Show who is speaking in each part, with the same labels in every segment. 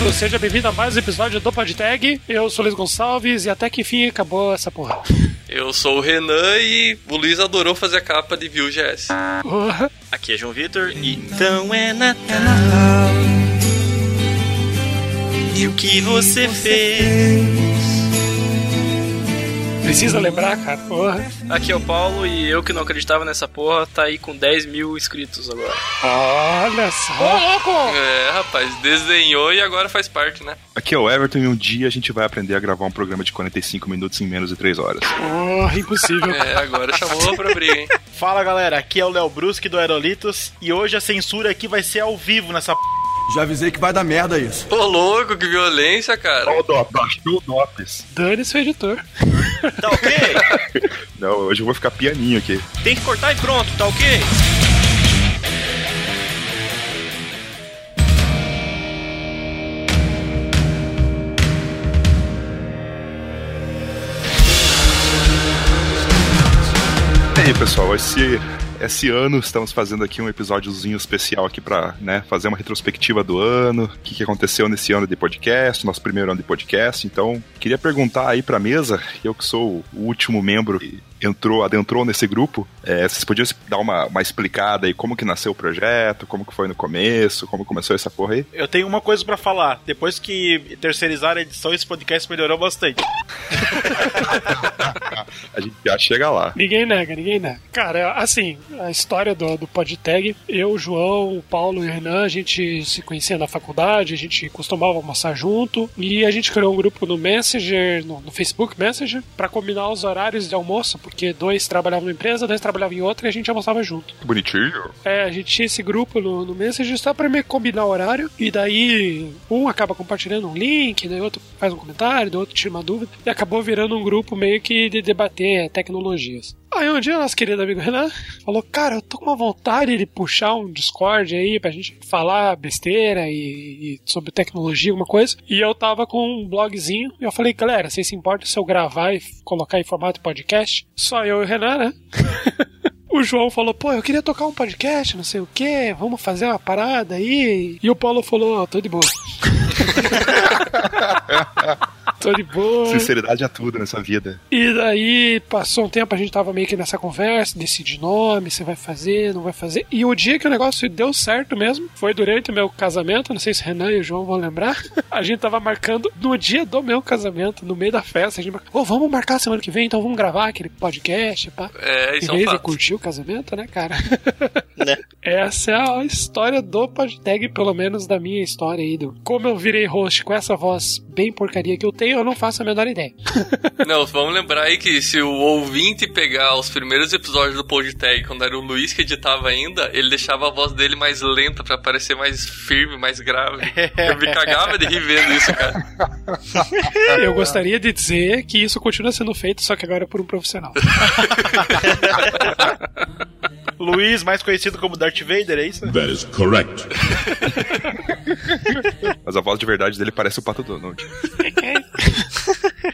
Speaker 1: mundo, seja bem-vindo a mais um episódio do PodTag. Eu sou o Luiz Gonçalves e até que enfim acabou essa porra.
Speaker 2: Eu sou o Renan e o Luiz adorou fazer a capa de Vue.js.
Speaker 1: Porra.
Speaker 3: Aqui é João Vitor e então é Natal. E o que você fez?
Speaker 1: Precisa lembrar, cara. Porra.
Speaker 3: Aqui é o Paulo e eu que não acreditava nessa porra tá aí com 10 mil inscritos agora.
Speaker 1: Olha só.
Speaker 2: É, rapaz, desenhou e agora faz parte, né?
Speaker 4: Aqui é o Everton e um dia a gente vai aprender a gravar um programa de 45 minutos em menos de 3 horas.
Speaker 1: Porra, impossível.
Speaker 2: É, agora chamou pra briga, hein?
Speaker 5: Fala galera, aqui é o Léo Brusque do Aerolitos e hoje a censura aqui vai ser ao vivo nessa p...
Speaker 6: Já avisei que vai dar merda isso.
Speaker 2: Ô, louco, que violência, cara.
Speaker 4: Ó o Dop, baixou o Dopes.
Speaker 1: Dane-se o editor.
Speaker 5: Tá ok?
Speaker 4: Não, hoje eu vou ficar pianinho aqui.
Speaker 5: Tem que cortar e pronto, tá ok?
Speaker 4: E aí, pessoal, esse, esse ano estamos fazendo aqui um episódiozinho especial aqui pra né, fazer uma retrospectiva do ano, o que, que aconteceu nesse ano de podcast, nosso primeiro ano de podcast. Então, queria perguntar aí pra mesa, eu que sou o último membro que entrou, adentrou nesse grupo, é, vocês podiam dar uma, uma explicada aí como que nasceu o projeto, como que foi no começo, como começou essa porra aí?
Speaker 5: Eu tenho uma coisa pra falar. Depois que terceirizaram a edição, esse podcast melhorou bastante.
Speaker 4: A gente já chega lá.
Speaker 1: Ninguém nega, ninguém nega. Cara, assim, a história do, do PodTag, eu, o João, o Paulo e o Renan, a gente se conhecia na faculdade, a gente costumava almoçar junto e a gente criou um grupo no Messenger, no, no Facebook Messenger, pra combinar os horários de almoço, porque dois trabalhavam numa empresa, dois trabalhavam em outra e a gente almoçava junto.
Speaker 4: Que bonitinho.
Speaker 1: É, a gente tinha esse grupo no, no Messenger só pra meio que combinar o horário, e daí um acaba compartilhando um link, daí outro faz um comentário, daí outro tira uma dúvida, e acabou virando um grupo meio que de debater tecnologias. Aí um dia nosso querido amigo Renan falou, cara, eu tô com uma vontade de puxar um Discord aí pra gente falar besteira e, e sobre tecnologia, alguma coisa. E eu tava com um blogzinho e eu falei, galera, vocês se importam se eu gravar e colocar em formato podcast? Só eu e o Renan, né? O João falou, pô, eu queria tocar um podcast, não sei o que, vamos fazer uma parada aí. E o Paulo falou, tô de boa. tô de boa.
Speaker 4: Sinceridade é tudo nessa vida.
Speaker 1: E daí passou um tempo, a gente tava meio que nessa conversa, decide nome, você vai fazer, não vai fazer. E o dia que o negócio deu certo mesmo, foi durante o meu casamento, não sei se o Renan e o João vão lembrar. A gente tava marcando no dia do meu casamento, no meio da festa, a gente marcou, ô, vamos marcar semana que vem, então vamos gravar aquele podcast, pá.
Speaker 2: É, isso é um
Speaker 1: vez de
Speaker 2: fato.
Speaker 1: curtir o casamento, né, cara?
Speaker 5: Né?
Speaker 1: Essa é a história do PodTag, pelo menos da minha história aí. Do... Como eu virei host com essa voz bem porcaria que eu tenho, eu não faço a menor ideia.
Speaker 2: Não, vamos lembrar aí que se o ouvinte pegar os primeiros episódios do PodTag, quando era o Luiz que editava ainda, ele deixava a voz dele mais lenta pra parecer mais firme, mais grave. Eu me cagava de rir vendo isso, cara.
Speaker 1: Eu gostaria de dizer que isso continua sendo feito, só que agora por um profissional.
Speaker 5: Luiz, mais conhecido como Darth Vader, é isso?
Speaker 7: That is correct.
Speaker 4: Mas a voz de verdade dele parece o Pato Donald.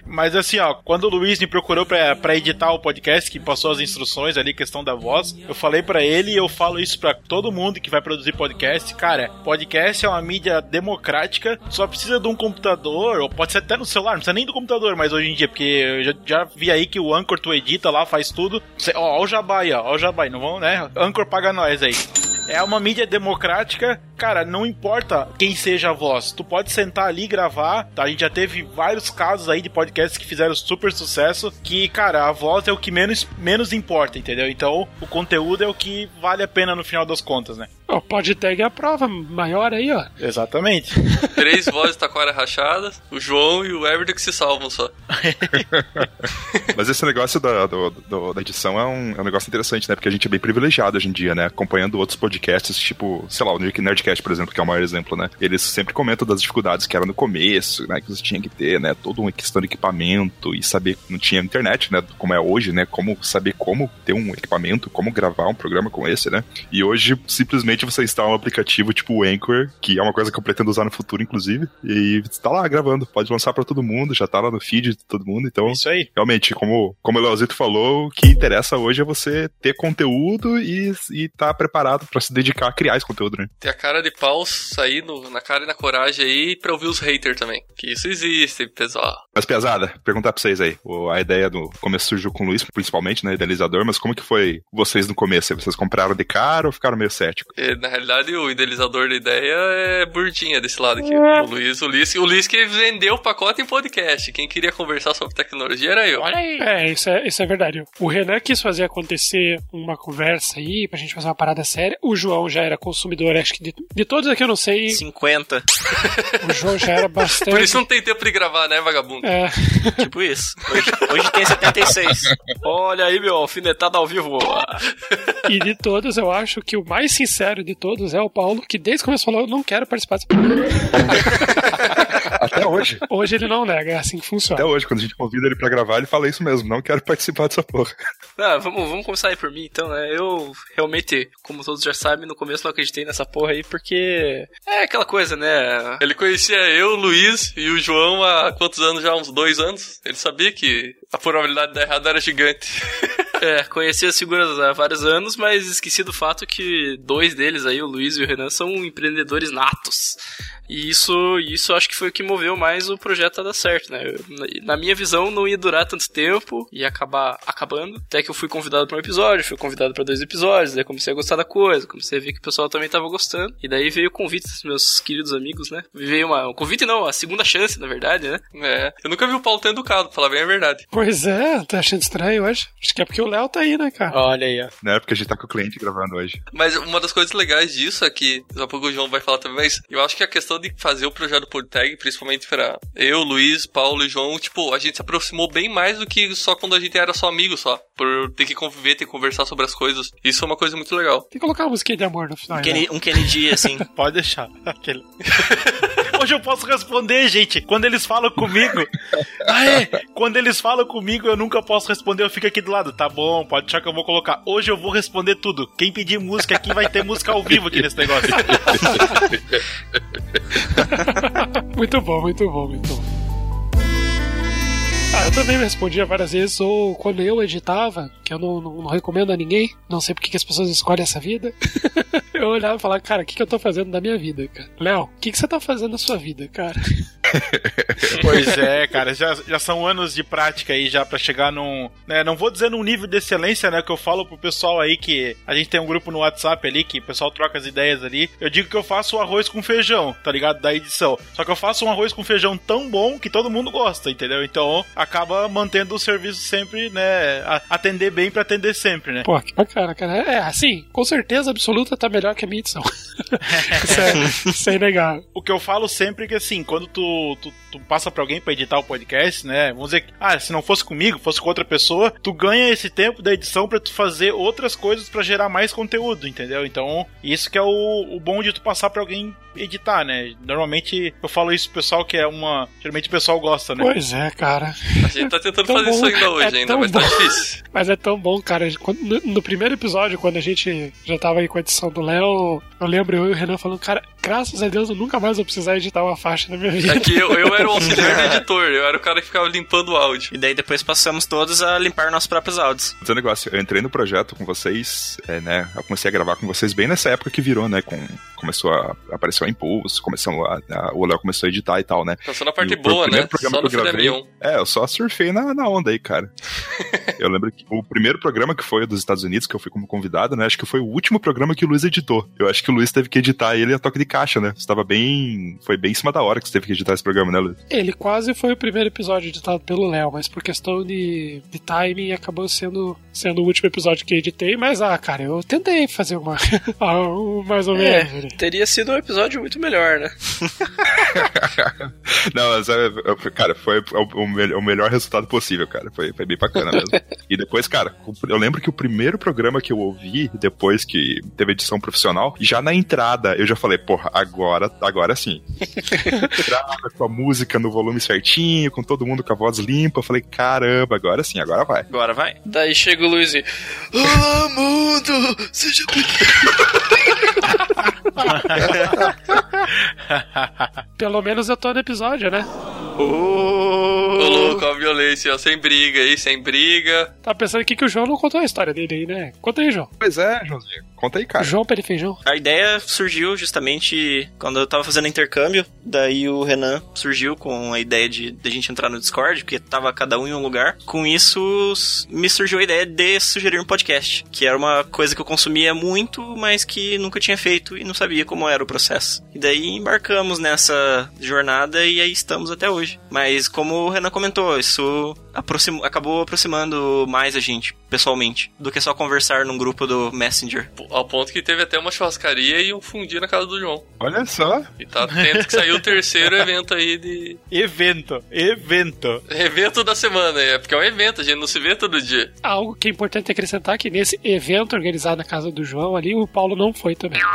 Speaker 5: Mas assim, ó, quando o Luiz me procurou pra, pra editar o podcast, que passou as instruções ali, questão da voz, eu falei pra ele e eu falo isso pra todo mundo que vai produzir podcast. Cara, podcast é uma mídia democrática, só precisa de um computador, ou pode ser até no celular, não precisa nem do computador, mas hoje em dia, porque eu já, já vi aí que o Anchor tu edita lá, faz tudo. Cê, ó, ó o Jabá aí, ó, ó o Jabá aí, não vão, né? Anchor paga nós aí. É uma mídia democrática, cara, não importa quem seja a voz. Tu pode sentar ali e gravar, tá? A gente já teve vários casos aí de podcasts que fizeram super sucesso, que, cara, a voz é o que menos, menos importa, entendeu? Então, o conteúdo é o que vale a pena no final das contas, né?
Speaker 1: O PodTag é a prova maior aí, ó.
Speaker 5: Exatamente.
Speaker 2: Três vozes taquara rachadas, o João e o Everton que se salvam só.
Speaker 4: Mas esse negócio da, do- do- da edição é um, é um negócio interessante, né? Porque a gente é bem privilegiado hoje em dia, né? Acompanhando outros podcasts, tipo, sei lá, o Nerd- Nerdcast, por exemplo, que é o maior exemplo, né? Eles sempre comentam das dificuldades que era no começo, né? Que você tinha que ter, né? Todo uma questão de equipamento e saber. Não tinha internet, né? Como é hoje, né? Como saber como ter um equipamento, como gravar um programa como esse, né? E hoje, simplesmente simplesmente você instala um aplicativo tipo o Anchor, que é uma coisa que eu pretendo usar no futuro, inclusive, e está lá gravando. Pode lançar para todo mundo, já tá lá no feed de todo mundo. Então,
Speaker 5: Isso aí.
Speaker 4: realmente, como, como o Leozito falou, o que interessa hoje é você ter conteúdo e, e tá preparado para se dedicar a criar esse conteúdo, né?
Speaker 2: Ter a cara de pau sair no- na cara e na coragem aí pra ouvir os haters também. Que isso existe, pessoal.
Speaker 4: Mas, pesada, perguntar pra vocês aí. A ideia do começo surgiu com o Luiz, principalmente, né? Idealizador, mas como que foi vocês no começo? Vocês compraram de cara ou ficaram meio céticos?
Speaker 2: Na realidade, o idealizador da ideia é Burdinha desse lado aqui. O Luiz, o Luiz, o Luiz que vendeu o pacote em podcast. Quem queria conversar sobre tecnologia era eu.
Speaker 3: Olha aí.
Speaker 1: É, isso é, isso é verdade. O Renan quis fazer acontecer uma conversa aí, pra gente fazer uma parada séria. O João já era consumidor, acho que de, de todos aqui eu não sei,
Speaker 3: 50.
Speaker 1: o João já era bastante.
Speaker 2: Por isso não tem tempo de gravar, né, vagabundo?
Speaker 1: É,
Speaker 3: Tipo isso. Hoje, hoje tem 76. Olha aí, meu, alfinetada ao vivo.
Speaker 1: e de todos, eu acho que o mais sincero de todos é o Paulo, que desde o começo falou: eu não quero participar dessa parada.
Speaker 4: Até hoje.
Speaker 1: Hoje ele não nega, é assim que funciona.
Speaker 4: Até hoje, quando a gente convida ele pra gravar, ele fala isso mesmo. Não quero participar dessa porra.
Speaker 3: Ah, vamos, vamos começar aí por mim, então, né? Eu realmente, como todos já sabem, no começo não acreditei nessa porra aí, porque é aquela coisa, né?
Speaker 2: Ele conhecia eu, o Luiz e o João há quantos anos já? Uns dois anos. Ele sabia que a probabilidade de dar errado era gigante.
Speaker 3: É, conheci as figuras há vários anos, mas esqueci do fato que dois deles aí, o Luiz e o Renan, são empreendedores natos. E isso, isso acho que foi o que moveu mais o projeto a dar certo, né? Eu- na- minha visão, não ia durar tanto tempo, ia acabar acabando. Até que eu fui convidado para um episódio, fui convidado para dois episódios, daí comecei a gostar da coisa, comecei a ver que o pessoal também tava gostando. E daí veio o convite dos meus queridos amigos, né? Veio uma. Um convite não, a segunda chance, na verdade, né?
Speaker 2: É, eu nunca vi o Paulo tão educado, pra falar bem a verdade.
Speaker 1: Pois é, tá achando estranho hoje? Acho que é porque o Léo tá aí, né, cara?
Speaker 5: Olha aí, ó.
Speaker 4: Né? Porque a gente tá com o cliente gravando hoje.
Speaker 2: Mas uma das coisas legais disso é que, daqui a pouco o João vai falar também, mas eu acho que a questão de fazer o projeto Podtag, principalmente pra eu, Luiz, Paulo e João, tipo, a gente se aproximou bem mais do que só quando a gente era só amigo só. Por ter que conviver, ter que conversar sobre as coisas. Isso é uma coisa muito legal.
Speaker 1: Tem que colocar uma musiquinha de amor no final.
Speaker 3: Um
Speaker 1: né?
Speaker 3: Kenny- um Kennedy, assim.
Speaker 5: Pode deixar. Aquele. Hoje eu posso responder, gente. Quando eles falam comigo. Ah, é? Quando eles falam comigo, eu nunca posso responder. Eu fico aqui do lado. Tá bom, pode deixar que eu vou colocar. Hoje eu vou responder tudo. Quem pedir música aqui vai ter música ao vivo aqui nesse negócio.
Speaker 1: muito bom, muito bom, muito bom. Ah, eu também me respondia várias vezes, ou quando eu editava, que eu não, não, não recomendo a ninguém, não sei porque que as pessoas escolhem essa vida. eu olhava e falava, cara, o que, que eu tô fazendo da minha vida, cara? Léo, o que, que você tá fazendo na sua vida, cara?
Speaker 5: Pois é, cara, já, já são anos de prática aí já pra chegar num, né, não vou dizer num nível de excelência, né, que eu falo pro pessoal aí que a gente tem um grupo no WhatsApp ali que o pessoal troca as ideias ali. Eu digo que eu faço o arroz com feijão, tá ligado? Da edição. Só que eu faço um arroz com feijão tão bom que todo mundo gosta, entendeu? Então acaba mantendo o serviço sempre, né, atender bem pra atender sempre, né?
Speaker 1: Pô, que bacana, cara. É, assim, com certeza absoluta tá melhor que a minha edição. isso, é, isso é inegável.
Speaker 5: Que eu falo sempre é que assim, quando tu, tu, tu passa pra alguém pra editar o podcast, né? Vamos dizer que, ah, se não fosse comigo, fosse com outra pessoa, tu ganha esse tempo da edição pra tu fazer outras coisas pra gerar mais conteúdo, entendeu? Então, isso que é o, o bom de tu passar pra alguém editar, né? Normalmente eu falo isso pro pessoal que é uma. Geralmente o pessoal gosta, né?
Speaker 1: Pois é, cara.
Speaker 2: A gente tá tentando fazer
Speaker 1: bom.
Speaker 2: isso ainda hoje,
Speaker 1: É
Speaker 2: ainda, mas tá
Speaker 1: bom.
Speaker 2: difícil.
Speaker 1: Mas é tão bom, cara. Quando- no, no primeiro episódio, quando a gente já tava aí com a edição do Léo, eu lembro eu e o Renan falando, cara, graças a Deus eu nunca mais vou precisar editar uma faixa na minha vida.
Speaker 2: É que eu, eu era o auxiliar do editor, eu era o cara que ficava limpando o áudio.
Speaker 3: E daí depois passamos todos a limpar nossos próprios áudios.
Speaker 4: Mas é um negócio, eu entrei no projeto com vocês, é, né? Eu comecei a gravar com vocês bem nessa época que virou, né? Com, começou a aparecer impulso, começou a, a- o Léo começou a editar e tal, né?
Speaker 2: Tá só na parte
Speaker 4: E o
Speaker 2: boa,
Speaker 4: primeiro
Speaker 2: né?
Speaker 4: programa
Speaker 2: Só no
Speaker 4: que eu gravei-. É, eu só surfei na, na onda aí, cara. eu lembro que o primeiro programa que foi o dos Estados Unidos, que eu fui como convidado, né? Acho que foi o último programa que o Luiz editou. Eu acho que o Luiz teve que editar ele a toque de caixa, né? Você tava bem. Foi bem em cima da hora que você teve que editar esse programa, né, Luiz?
Speaker 1: Ele quase foi o primeiro episódio editado pelo Léo, mas por questão de, de timing acabou sendo, sendo o último episódio que editei. Mas, ah, cara, eu tentei fazer uma. ah, mais ou
Speaker 3: É,
Speaker 1: menos.
Speaker 3: teria sido um episódio muito melhor, né?
Speaker 4: Não, mas, cara, foi o, o mel- o melhor resultado possível, cara. Foi, foi bem bacana mesmo. e depois, cara, eu lembro que o primeiro programa que eu ouvi, depois que teve edição profissional, já na entrada eu já falei, porra, agora, agora sim. entrada com a música no volume certinho, com todo mundo com a voz limpa. Eu falei, caramba, agora sim, agora vai.
Speaker 3: Agora vai.
Speaker 2: Daí chega o Luiz e. Olá, mundo! Seja!
Speaker 1: Pelo menos eu tô no episódio, né?
Speaker 2: Ô, louco, a violência, ó, sem briga aí, sem briga.
Speaker 1: Tá pensando aqui que o João não contou a história dele aí, né? Conta aí, João.
Speaker 4: Pois é, Joãozinho. Conta aí, cara.
Speaker 1: João Perifeijão.
Speaker 3: A ideia surgiu justamente quando eu tava fazendo intercâmbio. Daí o Renan surgiu com a ideia de, de a gente entrar no Discord, porque tava cada um em um lugar. Com isso, me surgiu a ideia de sugerir um podcast, que era uma coisa que eu consumia muito, mas que nunca tinha feito e não sabia como era o processo. E daí embarcamos nessa jornada e aí estamos até hoje. Mas como o Renan comentou, isso aproxim- acabou aproximando mais a gente, pessoalmente, do que só conversar num grupo do Messenger.
Speaker 2: Ao ponto que teve até uma churrascaria e um fundi na casa do João.
Speaker 4: Olha só.
Speaker 2: E tá atento que saiu o terceiro evento aí de.
Speaker 5: Evento, evento.
Speaker 2: Evento da semana, é porque é um evento, a gente não se vê todo dia.
Speaker 1: Algo que é importante acrescentar é que nesse evento organizado na casa do João ali, o Paulo não foi também.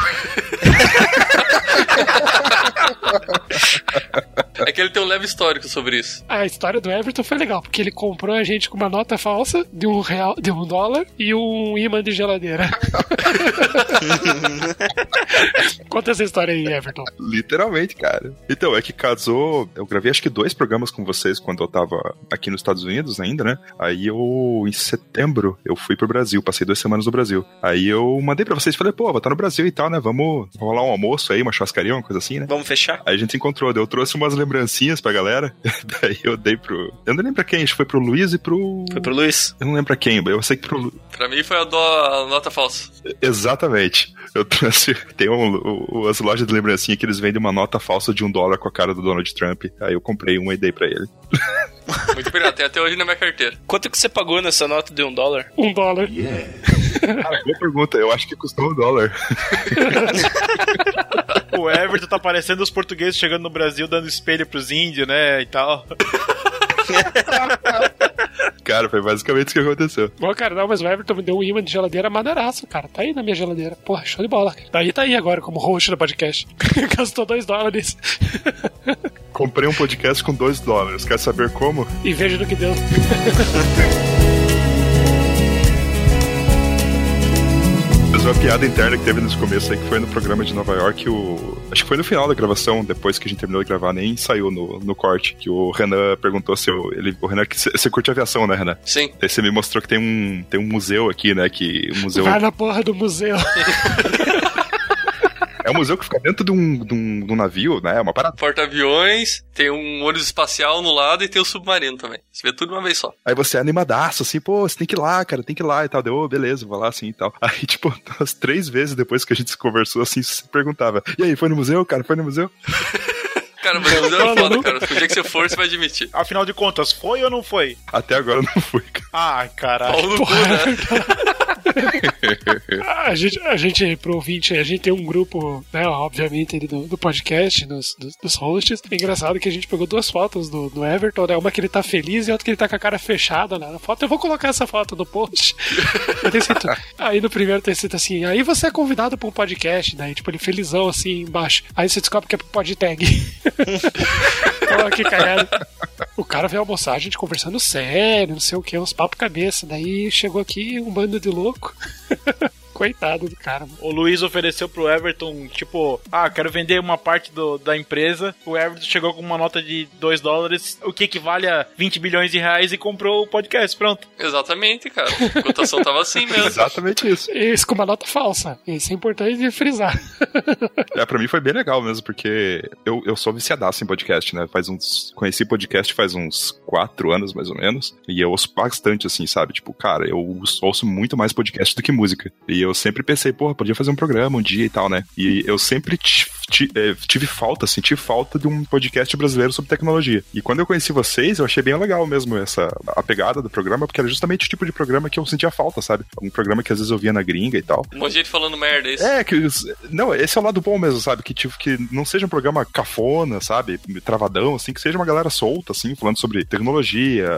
Speaker 2: É que ele tem um leve histórico sobre isso.
Speaker 1: A história do Everton foi legal, porque ele comprou a gente com uma nota falsa de um real, de um dólar e um imã de geladeira. Conta essa história aí, Everton.
Speaker 4: Literalmente, cara. Então, é que casou. Eu gravei acho que dois programas com vocês quando eu tava aqui nos Estados Unidos ainda, né? Aí eu, em setembro, eu fui pro Brasil, passei duas semanas no Brasil. Aí eu mandei pra vocês, falei, pô, vou estar no Brasil e tal, né? Vamos rolar um almoço aí, uma churrascaria, uma coisa assim, né?
Speaker 3: Vamos fechar?
Speaker 4: Aí a gente se encontrou, eu trouxe umas lembrancinhas pra galera. Daí eu dei pro. Eu não lembro pra quem, acho foi pro Luiz e pro.
Speaker 3: Foi pro Luiz?
Speaker 4: Eu não lembro pra quem, eu sei que pro. Lu-
Speaker 2: Pra mim foi a, do, a nota falsa.
Speaker 4: Exatamente. Eu trouxe. Tem um, um- as lojas de lembrancinha que eles vendem uma nota falsa de um dólar com a cara do Donald Trump. Aí eu comprei uma e dei pra ele.
Speaker 2: Muito pirata, tem até hoje na minha carteira.
Speaker 3: Quanto que você pagou nessa nota de um dólar?
Speaker 1: Um dólar.
Speaker 4: Cara, boa pergunta. Eu acho que custou um dólar.
Speaker 5: O Everton tá parecendo os portugueses chegando no Brasil dando espelho pros índios, né? E tal.
Speaker 4: Cara, foi basicamente isso que aconteceu.
Speaker 1: Bom, cara, não, mas o Everton me deu um imã de geladeira maneiraço, cara. Tá aí na minha geladeira. Porra, show de bola. Cara. Daí tá aí agora, como host do podcast. Gastou dois dólares.
Speaker 4: Comprei um podcast com dois dólares. Quer saber como?
Speaker 1: e veja no que deu.
Speaker 4: Mas uma piada interna que teve nesse começo aí, que foi no programa de Nova York, o... acho que foi no final da gravação, depois que a gente terminou de gravar, nem saiu no, no corte, que o Renan perguntou se eu... Ele, o Renan, que você você curte aviação, né, Renan?
Speaker 2: Sim.
Speaker 4: Aí você me mostrou que tem um, tem um museu aqui, né, que... Um museu...
Speaker 1: Vai na porra do museu.
Speaker 4: É um museu que fica dentro de um, de um, de um navio, né, é uma parada.
Speaker 2: Porta-aviões, tem um ônibus espacial no lado e tem o submarino também. Você vê tudo de uma vez só.
Speaker 4: Aí você é animadaço, assim, pô, você tem que ir lá, cara, tem que ir lá e tal. Deu, "Ô, beleza, vou lá assim e tal. Aí, tipo, umas três vezes depois que a gente se conversou, assim, você perguntava, e aí, foi no museu, cara, foi no museu?
Speaker 2: Cara, mas o museu é foda, cara. O dia que você for, você vai admitir.
Speaker 5: Afinal de contas, foi ou não foi?
Speaker 4: Até agora não fui, cara.
Speaker 5: Ai, caralho.
Speaker 2: Pau no cu, né?
Speaker 1: A gente, a gente, pro ouvinte, a gente tem um grupo, né, obviamente, ali do, do podcast, dos, dos, dos hosts. É engraçado que a gente pegou duas fotos do, do Everton, né? Uma que ele tá feliz e outra que ele tá com a cara fechada né, na foto. Eu vou colocar essa foto no post. Escrito, aí no primeiro tem escrito assim, aí você é convidado pra um podcast, daí, tipo, ele felizão assim embaixo. Aí você descobre que é pro podtag. Pô, que cagada. O cara veio almoçar, a gente conversando sério, não sei o que, uns papo cabeça. Daí chegou aqui um bando de louco. Coitado do cara, mano.
Speaker 5: O Luiz ofereceu pro Everton, tipo, ah, quero vender uma parte do, da empresa. O Everton chegou com uma nota de 2 dólares, o que equivale a 20 bilhões de reais e comprou o podcast. Pronto.
Speaker 2: Exatamente, cara. A cotação tava assim mesmo.
Speaker 4: Exatamente isso.
Speaker 1: Isso com uma nota falsa. Isso é importante frisar.
Speaker 4: É, pra mim foi bem legal mesmo, porque eu, eu sou viciadaço em podcast, né? Faz uns. Conheci podcast faz uns quatro anos, mais ou menos. E eu ouço bastante, assim, sabe? Tipo, cara, eu ouço muito mais podcast do que música. E eu sempre pensei, porra, podia fazer um programa um dia e tal, né? E eu sempre eh, tive falta, senti falta de um podcast brasileiro sobre tecnologia. E quando eu conheci vocês, eu achei bem legal mesmo essa a pegada do programa, porque era justamente o tipo de programa que eu sentia falta, sabe? Um programa que às vezes eu via na gringa e tal.
Speaker 2: Um monte de gente falando merda, é isso.
Speaker 4: É, que. Não, esse é o lado bom mesmo, sabe? Que, tipo, que não seja um programa cafona, sabe? Travadão, assim, que seja uma galera solta, assim, falando sobre tecnologia,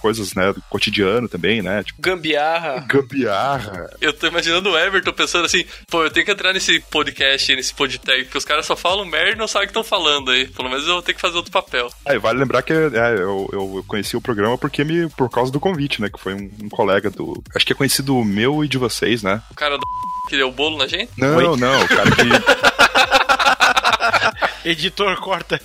Speaker 4: coisas, né, do cotidiano também, né? Tipo,
Speaker 3: Gambiarra.
Speaker 4: gambiarra.
Speaker 2: Eu tô imaginando o Everton pensando assim, pô, eu tenho que entrar nesse podcast, nesse podtag, porque os caras só falam merda e não sabem o que estão falando aí. Pelo menos eu vou ter que fazer outro papel.
Speaker 4: Aí vale lembrar que é, eu, eu conheci o programa porque me, por causa do convite, né? Que foi um, um colega do. Acho que é conhecido meu e de vocês, né?
Speaker 2: O cara do que deu bolo na gente?
Speaker 4: Não, não, o cara que.
Speaker 5: Editor, corta.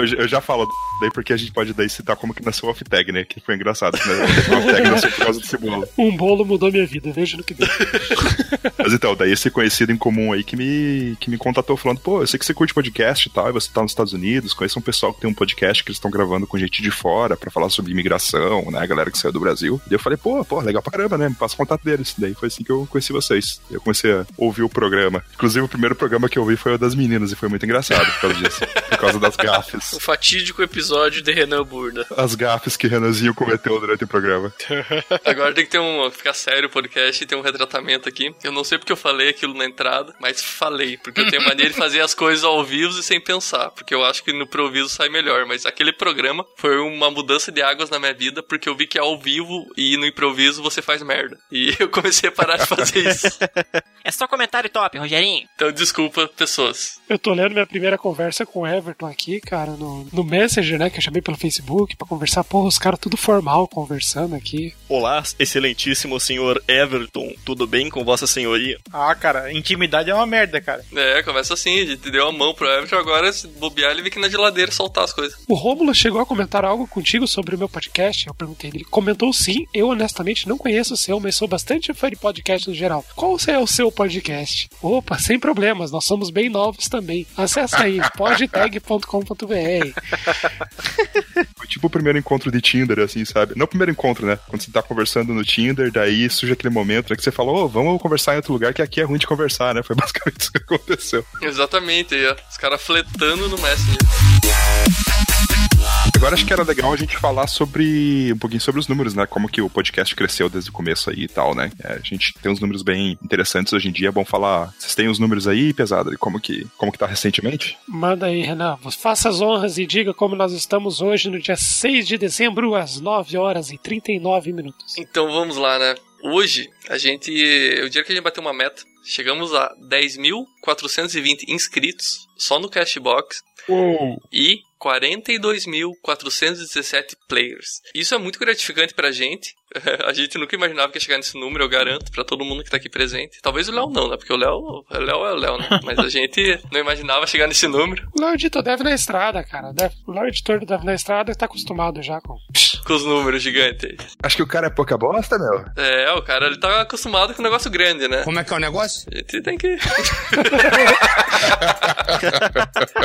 Speaker 4: Eu, eu já falo daí porque a gente pode daí citar como que nasceu o off-tag, né? Que foi engraçado. Né? O off-tag nasceu por causa desse bolo.
Speaker 1: Um bolo mudou minha vida, veja no que deu.
Speaker 4: Mas então, daí esse conhecido em comum aí que me, que me contatou falando, pô, eu sei que você curte podcast e tal, e você tá nos Estados Unidos, conheço um pessoal que tem um podcast que eles estão gravando com gente de fora pra falar sobre imigração, né? A galera que saiu do Brasil. E eu falei, pô, pô, legal pra caramba, né? Me passa o contato deles. Daí foi assim que eu conheci vocês. Eu comecei a ouvir o programa. Inclusive, o primeiro programa que eu ouvi foi o das meninas, e foi muito engraçado por causa disso. por causa das gafes.
Speaker 3: O fatídico episódio de Renan Burda.
Speaker 4: As gafes que Renanzinho cometeu durante o programa.
Speaker 2: Agora tem que ter um. ficar sério o podcast e ter um retratamento aqui. Eu não sei porque eu falei aquilo na entrada, mas falei. Porque eu tenho mania de fazer as coisas ao vivo e sem pensar. Porque eu acho que no improviso sai melhor. Mas aquele programa foi uma mudança de águas na minha vida, porque eu vi que ao vivo e no improviso você faz merda. E eu comecei a parar de fazer isso.
Speaker 7: É só comentário top, Rogerinho.
Speaker 2: Então desculpa, pessoas.
Speaker 1: Eu tô lendo minha primeira conversa com o Everton aqui, cara, no, no Messenger, né? Que eu chamei pelo Facebook pra conversar. Porra, os caras tudo formal conversando aqui.
Speaker 8: Olá, excelentíssimo senhor Everton, tudo bem com vossa senhoria?
Speaker 5: Ah, cara, intimidade é uma merda, cara.
Speaker 2: É, começa assim, a gente deu a mão pro Everton, agora se bobear ele vem aqui na geladeira soltar as coisas.
Speaker 1: O Rômulo chegou a comentar algo contigo sobre o meu podcast. Eu perguntei, ele comentou sim. Eu honestamente não conheço o seu, mas sou bastante fã de podcast no geral. Qual é o seu podcast? Opa, sem problemas, nós somos bem novos também. Acesse aí, podtag.com.br.
Speaker 4: Foi tipo o primeiro encontro de Tinder, assim, sabe? Não o primeiro encontro, né? Quando você tá conversando no Tinder, daí surge aquele momento né, que você falou, ô, vamos conversar em outro lugar, que aqui é ruim de conversar, né? Foi basicamente isso que aconteceu.
Speaker 2: Exatamente, aí, ó, os caras fletando no Messenger.
Speaker 4: Agora acho que era legal a gente falar sobre um pouquinho sobre os números, né? Como que o podcast cresceu desde o começo aí e tal, né? É, a gente tem uns números bem interessantes hoje em dia. É bom falar. Vocês têm os números aí, pesado? Como que, como que tá recentemente?
Speaker 1: Manda aí, Renan. Faça as honras e diga como nós estamos hoje no dia 6 de dezembro, às 9 horas e 39 minutos.
Speaker 2: Então vamos lá, né? Hoje, a gente. O dia que a gente bateu uma meta, chegamos a 10.420 inscritos só no Cashbox
Speaker 4: Uou.
Speaker 2: e 42.417 players. Isso é muito gratificante pra gente. A gente nunca imaginava que ia chegar nesse número, eu garanto, pra todo mundo que tá aqui presente. Talvez o Léo não, né? Porque o Léo, Léo é o Léo, né? Mas a gente não imaginava chegar nesse número
Speaker 1: O Léo Editor deve na estrada, cara. Deve- o Léo Editor Deve na estrada tá acostumado já com.
Speaker 2: com os números gigantes.
Speaker 4: Acho que o cara é pouca bosta, meu.
Speaker 2: É, o cara ele tá acostumado com um negócio grande, né?
Speaker 6: Como é que é o negócio?
Speaker 2: A gente tem que.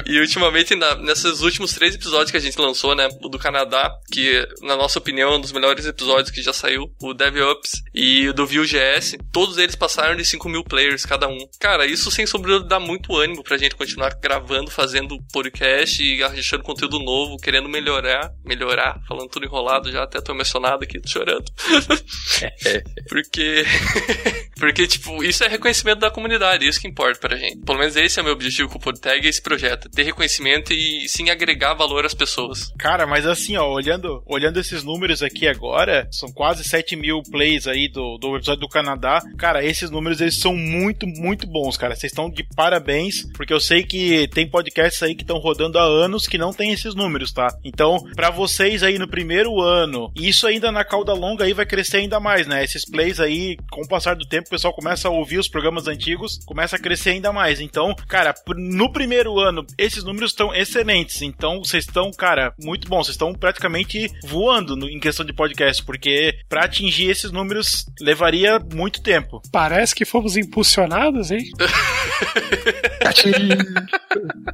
Speaker 2: e ultimamente, na- nesses últimos três episódios que a gente lançou, né? O do Canadá, que na nossa opinião é um dos melhores episódios que já saiu, o DevOps e o do Vue.js, todos eles passaram de 5 mil players cada um. Cara, isso sem sombra dá muito ânimo pra gente continuar gravando, fazendo podcast e achando conteúdo novo, querendo melhorar, melhorar, falando tudo enrolado já, até tô emocionado aqui, tô chorando. Porque. Porque, tipo, isso é reconhecimento da comunidade, isso que importa pra gente. Pelo menos esse é o meu objetivo com o PodTag, esse projeto. Ter reconhecimento e sim agregar valor às pessoas.
Speaker 5: Cara, mas assim, ó, olhando, olhando esses números aqui agora, são quase 7 mil plays aí do, do episódio do Canadá. Cara, esses números eles são muito, muito bons, cara. Vocês estão de parabéns, porque eu sei que tem podcasts aí que estão rodando há anos que não tem esses números, tá? Então, pra vocês aí no primeiro ano, isso ainda na cauda longa aí vai crescer ainda mais, né? Esses plays aí, com o passar do tempo, o pessoal começa a ouvir os programas antigos, começa a crescer ainda mais. Então, cara, no primeiro ano, esses números estão excelentes. Então, vocês estão, cara, muito bom. Vocês estão praticamente voando no- em questão de podcast, porque pra atingir esses números levaria muito tempo.
Speaker 1: Parece que fomos impulsionados, hein?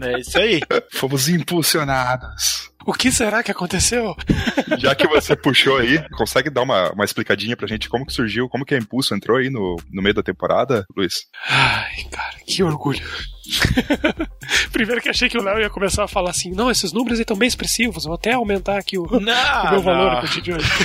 Speaker 5: É isso aí.
Speaker 4: Fomos impulsionados.
Speaker 1: O que será que aconteceu?
Speaker 4: Já que você puxou aí, consegue dar uma, uma explicadinha pra gente como que surgiu, como que a Impulso entrou aí no, no meio da temporada, Luiz?
Speaker 1: Ai, cara, que orgulho. Primeiro que achei que o Léo ia começar a falar assim: não, esses números estão bem expressivos, vou até aumentar aqui o,
Speaker 5: Não,
Speaker 1: o meu valor
Speaker 5: não.
Speaker 1: a partir de hoje.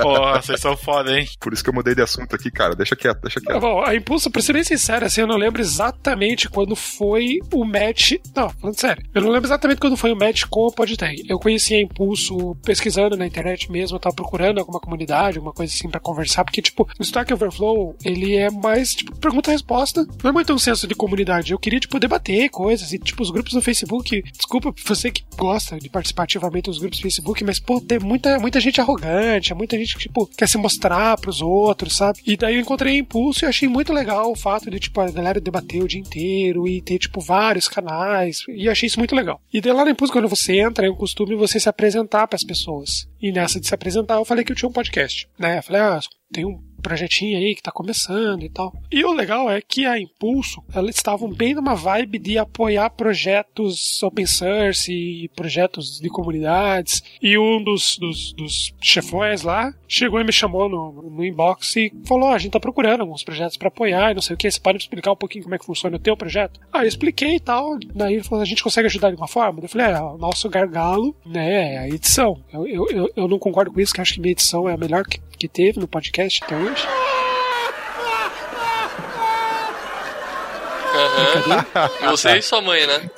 Speaker 5: Porra, vocês são foda, hein?
Speaker 4: Por isso que eu mudei de assunto aqui, cara. Deixa quieto, deixa
Speaker 1: Tá
Speaker 4: quieto.
Speaker 1: bom, a Impulso, pra ser bem sincero, assim, eu não lembro exatamente quando foi o match. Não, falando sério, eu não lembro exatamente quando foi o match com o PodTag. Eu conheci a Impulso pesquisando na internet mesmo, eu tava procurando alguma comunidade, alguma coisa assim pra conversar, porque, tipo, o Stack Overflow, ele é mais, tipo, pergunta, posta. Não é muito um senso de comunidade. Eu queria, tipo, debater coisas. E, tipo, os grupos no Facebook. Desculpa você que gosta de participar ativamente dos grupos do Facebook, mas, pô, tem muita, muita gente arrogante, muita gente que, tipo, quer se mostrar pros outros, sabe? E daí eu encontrei Impulso e achei muito legal o fato de, tipo, a galera debater o dia inteiro e ter, tipo, vários canais. E achei isso muito legal. E daí lá no Impulso, quando você entra, é um costume você se apresentar para as pessoas. E nessa de se apresentar, eu falei que eu tinha um podcast, né? Eu falei, ah, tem um projetinho aí que tá começando e tal. E o legal é que a Impulso, elas estavam bem numa vibe de apoiar projetos open source e projetos de comunidades. E um dos, dos, dos chefões lá chegou e me chamou no, no inbox e falou: ah, a gente tá procurando alguns projetos para apoiar e não sei o que. Você pode me explicar um pouquinho como é que funciona o teu projeto? Ah, eu expliquei e tal. Daí ele falou: a gente consegue ajudar de alguma forma? Eu falei: é, o nosso gargalo né, é a edição. Eu, eu, eu, eu não concordo com isso, que acho que minha edição é a melhor que, que teve no podcast hoje.
Speaker 2: Uhum. Você e sua mãe, né?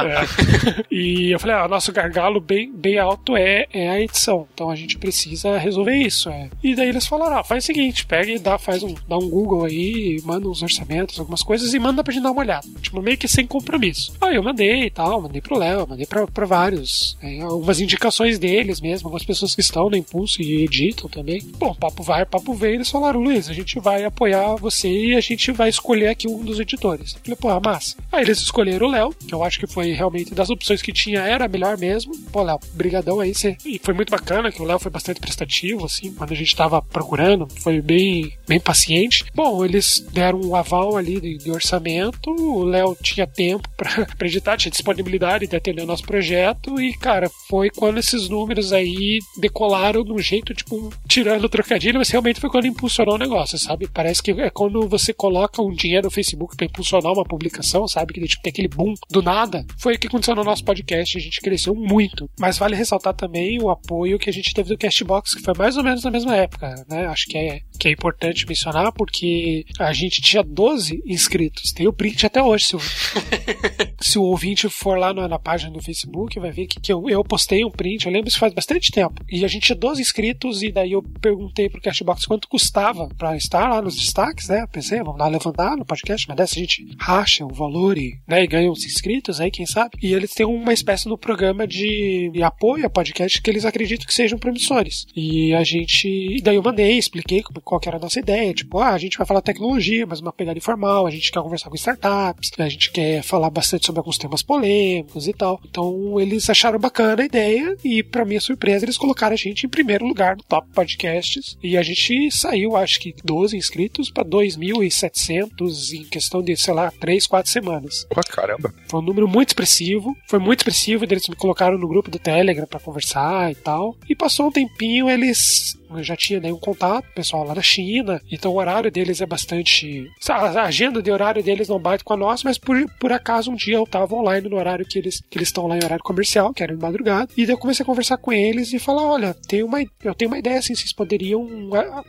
Speaker 1: É. E eu falei, ah, nosso gargalo bem, bem alto é, é a edição. Então a gente precisa resolver isso. É. E daí eles falaram, ah, faz o seguinte, pega e dá, faz um, dá um Google aí, manda uns orçamentos, algumas coisas e manda pra gente dar uma olhada. Tipo, meio que sem compromisso. Aí eu mandei e tal, mandei pro Léo, mandei pra, pra vários. É, algumas indicações deles mesmo, algumas pessoas que estão no Impulso e editam também. Bom, papo vai, papo vem, eles falaram, Luiz, a gente vai apoiar você e a gente vai escolher aqui um dos editores. Eu falei, pô, massa. Aí eles escolheram o Léo, que eu acho que foi realmente das opções que tinha, era melhor mesmo. Pô, Léo, brigadão aí. Cê... E foi muito bacana que o Léo foi bastante prestativo, assim, quando a gente tava procurando, foi bem, bem paciente. Bom, eles deram um aval ali de, de orçamento, o Léo tinha tempo pra, pra editar, tinha disponibilidade de atender o nosso projeto e, cara, foi quando esses números aí decolaram de um jeito, tipo, tirando o trocadilho, mas realmente foi quando impulsionou o negócio, sabe? Parece que é quando você coloca um dinheiro no Facebook pra impulsionar uma publicação, sabe? Que tipo, tem aquele boom do nada. Foi o que aconteceu no nosso podcast, a gente cresceu muito. Mas vale ressaltar também o apoio que a gente teve do Castbox, que foi mais ou menos na mesma época, né? Acho que é, que é importante mencionar, porque a gente tinha 12 inscritos. Tem o print até hoje, se o, se o ouvinte for lá na, na página do Facebook, vai ver que, que eu, eu postei um print, eu lembro isso faz bastante tempo. E a gente tinha 12 inscritos, e daí eu perguntei pro Castbox quanto custava para estar lá nos destaques, né? Pensei, vamos lá levantar no podcast, mas dessa a gente racha o valor e, né, e ganha uns inscritos aí, quem sabe? E eles têm uma espécie no programa de, apoio a podcast que eles acreditam que sejam promissores. E a gente. Daí eu mandei, expliquei qual era a nossa ideia. Tipo, ah, a gente vai falar tecnologia, mas uma pegada informal, a gente quer conversar com startups, a gente quer falar bastante sobre alguns temas polêmicos e tal. Então eles acharam bacana a ideia e, para minha surpresa, eles colocaram a gente em primeiro lugar no top podcasts. E a gente saiu, acho que 12 inscritos para 2.700 em questão de, sei lá, 3, 4 semanas.
Speaker 4: Pô, caramba.
Speaker 1: Foi um número muito expressivo. Foi muito expressivo. Eles me colocaram no grupo do Telegram para conversar e tal. E passou um tempinho, eles eu já tinha né, um contato pessoal lá na China, então o horário deles é bastante. A agenda de horário deles não bate com a nossa, mas por, por acaso um dia eu tava online no horário que eles que eles estão lá em horário comercial, que era de madrugada, e daí eu comecei a conversar com eles e falar: olha, tem uma, eu tenho uma ideia assim, vocês poderiam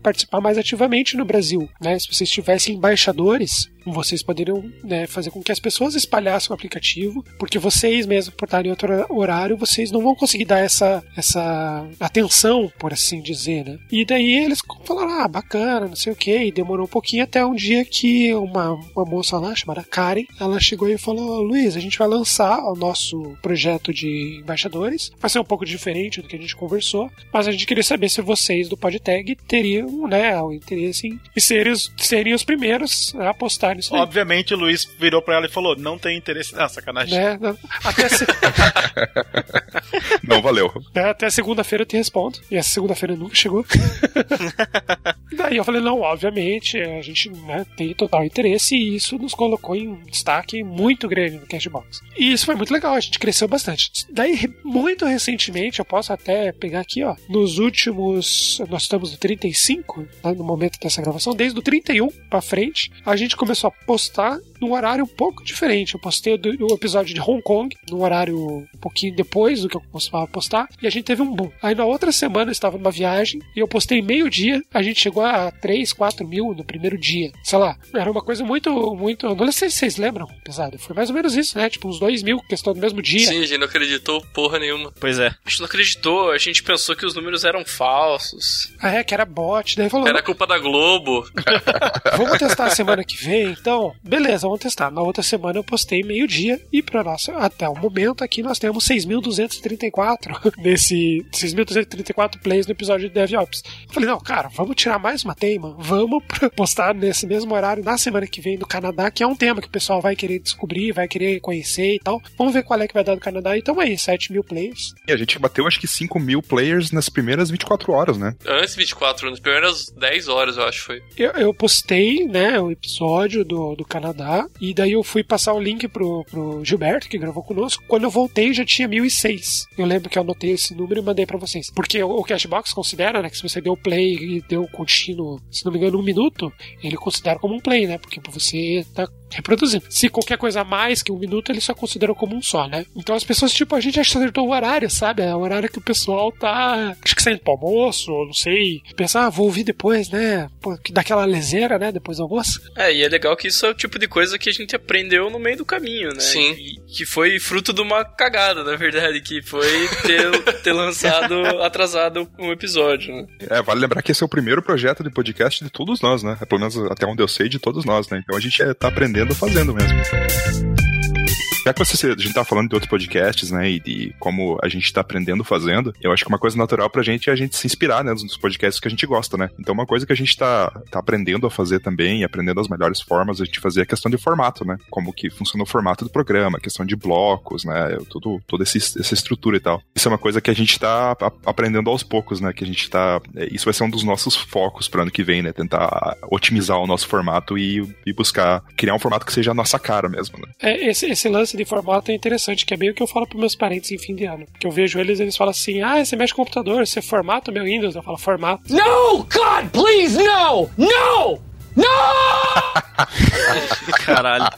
Speaker 1: participar mais ativamente no Brasil, né? Se vocês tivessem embaixadores vocês poderiam né, fazer com que as pessoas espalhassem o aplicativo, porque vocês mesmo, por estarem em outro horário, vocês não vão conseguir dar essa, essa atenção, por assim dizer, né? E daí eles falaram, ah, bacana, não sei o que, e demorou um pouquinho até um dia que uma, uma moça lá, chamada Karen, ela chegou e falou, Luiz, a gente vai lançar o nosso projeto de embaixadores, vai ser um pouco diferente do que a gente conversou, mas a gente queria saber se vocês do PodTag teriam, né, o interesse em serem os, serem os primeiros a postar nisso aí.
Speaker 5: Obviamente o Luiz virou pra ela e falou: não tem interesse. Ah, sacanagem.
Speaker 1: Né? Até se...
Speaker 4: não valeu.
Speaker 1: É, até segunda-feira eu te respondo. E essa segunda-feira nunca chegou. Daí eu falei, não, obviamente, a gente né, tem total interesse e isso nos colocou em um destaque muito grande no Cashbox. E isso foi muito legal, a gente cresceu bastante. Daí, muito recentemente, eu posso até pegar aqui, ó, nos últimos, nós estamos no 35, né, no momento dessa gravação, desde o 31 pra frente, a gente começou a postar num horário um pouco diferente. Eu postei o, episódio de Hong Kong, num horário um pouquinho depois do que eu costumava postar, e a gente teve um boom. Aí na outra semana eu estava numa viagem e eu postei meio-dia, a gente chegou a 3, 4 mil no primeiro dia. Sei lá, era uma coisa muito, muito. Não sei se vocês lembram, pesado. Foi mais ou menos isso, né? Tipo, uns 2 mil, questão do mesmo dia.
Speaker 2: Sim, a gente não acreditou porra nenhuma.
Speaker 5: Pois é.
Speaker 3: A gente não acreditou, a gente pensou que os números eram falsos.
Speaker 1: Ah, é, que era bot. Daí falou:
Speaker 2: Era culpa da Globo.
Speaker 1: vamos testar a semana que vem, então? Beleza, vamos testar. Na outra semana eu postei meio-dia e para nossa, até o momento aqui nós temos 6.234 nesse 6.234 plays no episódio de DevOps. Eu falei, não, cara, vamos tirar mais uma teima, vamos postar nesse mesmo horário na semana que vem no Canadá, que é um tema que o pessoal vai querer descobrir, vai querer conhecer e tal. Vamos ver qual é que vai dar do Canadá. Então aí, 7 mil plays.
Speaker 4: E a gente bateu acho que 5 mil players nas primeiras 24 horas, né?
Speaker 2: Antes 24, nas primeiras 10 horas, eu acho foi.
Speaker 1: Eu, eu postei, né, o episódio do, do Canadá, e daí eu fui passar o link pro, pro Gilberto, que gravou conosco. Quando eu voltei, já tinha 1006. Eu lembro que eu anotei esse número e mandei para vocês. Porque o, Cashbox considera, né, que se você deu play e deu contínuo, se não me engano, um minuto, ele considera como um play, né? Porque você tá reproduzindo. Se qualquer coisa a mais que um minuto, ele só considera como um só, né? Então as pessoas, tipo, a gente acertou o horário, sabe? É o horário que o pessoal tá. Acho que saindo pro almoço, não sei. Pensar, ah, vou ouvir depois, né? Pô, que dá aquela leseira, né? Depois do almoço.
Speaker 3: É, e é legal que isso é o tipo de coisa que a gente aprendeu no meio do caminho, né?
Speaker 2: Sim.
Speaker 3: E que foi fruto de uma cagada, na verdade, que foi ter, ter lançado atrasado um episódio, né?
Speaker 4: É, vale lembrar que esse é o primeiro projeto de podcast de todos nós, né? Pelo menos até onde eu sei, de todos nós, né? Então a gente é, tá aprendendo fazendo mesmo. Já que você, a gente tá falando de outros podcasts, né, e de como a gente tá aprendendo fazendo, eu acho que uma coisa natural pra gente é a gente se inspirar, né, nos podcasts que a gente gosta, né. Então uma coisa que a gente tá, tá aprendendo a fazer também, aprendendo as melhores formas a gente fazer é a questão de formato, né, como que funciona o formato do programa, questão de blocos, né, tudo, toda essa estrutura e tal. Isso é uma coisa que a gente tá aprendendo aos poucos, né, que a gente tá, é, isso vai ser um dos nossos focos pro ano que vem, né, tentar otimizar o nosso formato e, e buscar criar um formato que seja a nossa cara mesmo, né.
Speaker 1: É, esse, esse lance de formato é interessante, que é meio que eu falo pros meus parentes em fim de ano. Porque eu vejo eles, eles falam assim: ah, você mexe com computador, você formata o meu Windows. Eu falo, formato.
Speaker 9: No! God, please, no! No!
Speaker 3: Caralho.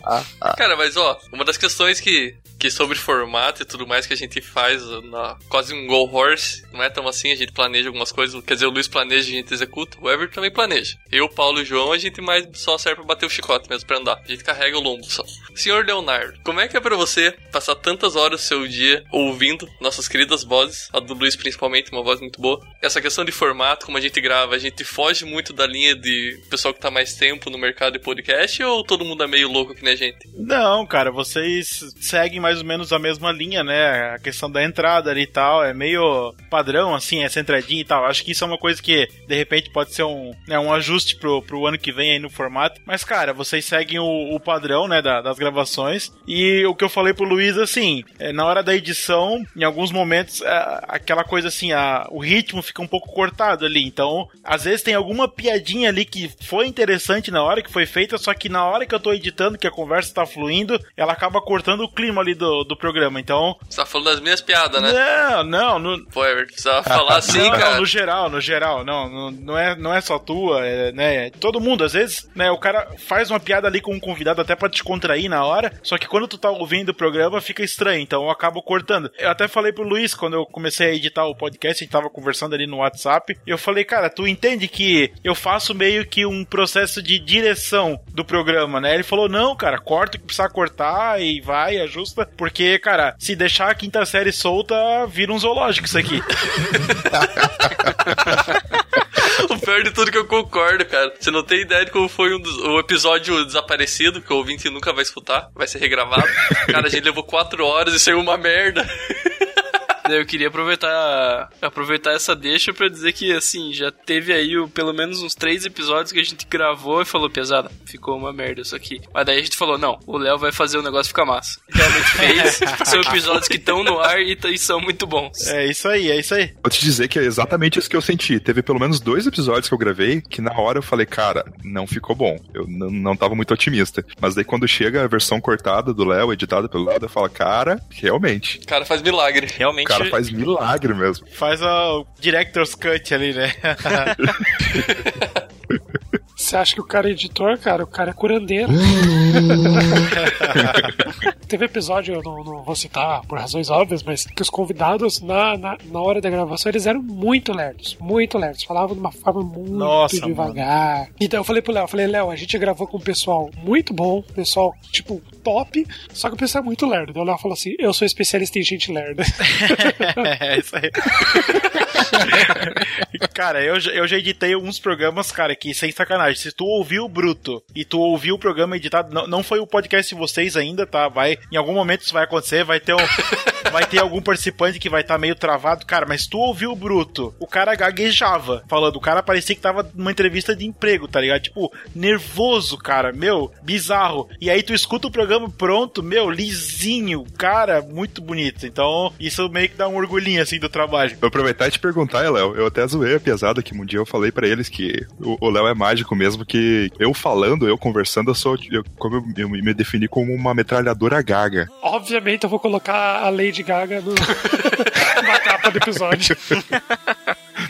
Speaker 2: Cara, mas ó, uma das questões que, que sobre formato e tudo mais que a gente faz na, quase um Go Horse, não é tão assim, a gente planeja algumas coisas, quer dizer, o Luiz planeja e a gente executa, o Everton também planeja. Eu, Paulo e João, a gente mais só serve pra bater o chicote mesmo, pra andar. A gente carrega o lombo só. Senhor Leonardo, como é que é pra você passar tantas horas do seu dia ouvindo nossas queridas vozes, a do Luiz principalmente, uma voz muito boa? Essa questão de formato, como a gente grava, a gente foge muito da linha de pessoal que tá mais tempo no mercado de podcast ou todo mundo é meio louco que nem a gente?
Speaker 5: Não, cara, vocês seguem mais ou menos a mesma linha, né? A questão da entrada ali e tal, é meio padrão, assim, essa entradinha e tal. Acho que isso é uma coisa que, de repente, pode ser um, né, um ajuste pro, pro ano que vem aí no formato. Mas, cara, vocês seguem o, o padrão, né, da- das gravações. E o que eu falei pro Luiz, assim, é, na hora da edição, em alguns momentos, é, aquela coisa assim, a, o ritmo fica um pouco cortado ali. Então, às vezes tem alguma piadinha ali que foi interessante na hora que foi feita, só que na hora que eu tô editando, que a conversa tá fluindo, ela acaba cortando o clima ali do, do programa. Então.
Speaker 2: Você tá falando das minhas piadas, né?
Speaker 5: Não, não, no,
Speaker 2: Pô, Everton, precisava falar assim,
Speaker 5: não,
Speaker 2: cara.
Speaker 5: não, no geral, no geral, não, não, não é, não é só tua, é, né, é todo mundo, às vezes, né, o cara faz uma piada ali com um convidado até pra te contrair na hora, só que quando tu tá ouvindo o programa fica estranho, então eu acabo cortando. Eu até falei pro Luiz, quando eu comecei a editar o podcast, a gente tava conversando ali no WhatsApp, eu falei, cara, tu entende que eu faço meio que um processo de direção do programa, né? Ele falou, não, cara, corta o que precisar cortar e vai, ajusta, porque, cara, se deixar a quinta série solta, vira um zoológico isso aqui.
Speaker 2: O pior de tudo é que eu concordo, cara. Você não tem ideia de como foi um dos- o episódio desaparecido, que o ouvinte nunca vai escutar, vai ser regravado. Cara, a gente levou quatro horas e saiu uma merda.
Speaker 3: Eu queria aproveitar aproveitar essa deixa pra dizer que, assim, já teve aí o- pelo menos uns três episódios que a gente gravou e falou, pesada, ficou uma merda isso aqui. Mas daí a gente falou, não, o Léo vai fazer o negócio ficar massa. Realmente fez. São episódios que estão no ar e, e são muito bons.
Speaker 5: É isso aí, é isso aí.
Speaker 4: Vou te dizer que é exatamente isso que eu senti. Teve pelo menos dois episódios que eu gravei que na hora eu falei, cara, não ficou bom. Eu não tava muito otimista. Mas daí quando chega a versão cortada do Léo, editada pelo Léo, eu falo, cara, realmente.
Speaker 2: O cara faz milagre.
Speaker 8: Realmente,
Speaker 4: cara faz milagre mesmo.
Speaker 5: Faz o Director's Cut ali, né?
Speaker 1: Você acha que o cara é editor, cara? O cara é curandeiro. Teve episódio, eu não, não, vou citar por razões óbvias, mas que os convidados, na, na, na hora da gravação, eles eram muito lerdos. Muito lerdos. Falavam de uma forma muito
Speaker 5: Nossa,
Speaker 1: devagar. Mano. Então eu falei pro Léo, eu falei, Léo, a gente gravou com um pessoal muito bom, pessoal, tipo, top, só que o pessoal é muito lerdo. Então o Léo falou assim, eu sou especialista em gente lerda.
Speaker 5: é, isso aí. cara, eu, eu já editei uns programas, cara, que sem sacanagem. Se tu ouviu o Bruto e tu ouviu o programa editado, não, não foi o podcast de vocês ainda, tá? Vai, em algum momento isso vai acontecer, vai ter um, vai ter algum participante que vai estar tá meio travado, cara, mas tu ouviu o Bruto, o cara gaguejava, falando, o cara parecia que tava numa entrevista de emprego, tá ligado? Tipo, nervoso, cara, meu, bizarro. E aí tu escuta o programa pronto, meu, lisinho, cara, muito bonito. Então, isso meio que dá um orgulhinho, assim, do trabalho.
Speaker 4: Vou aproveitar e te perguntar, Léo, eu até zoei a pesada que um dia eu falei para eles que o Léo é mágico mesmo, que eu falando, eu conversando, eu sou, eu, como eu, eu me defini como uma metralhadora gaga.
Speaker 1: Obviamente eu vou colocar a Lady Gaga no, na capa do episódio.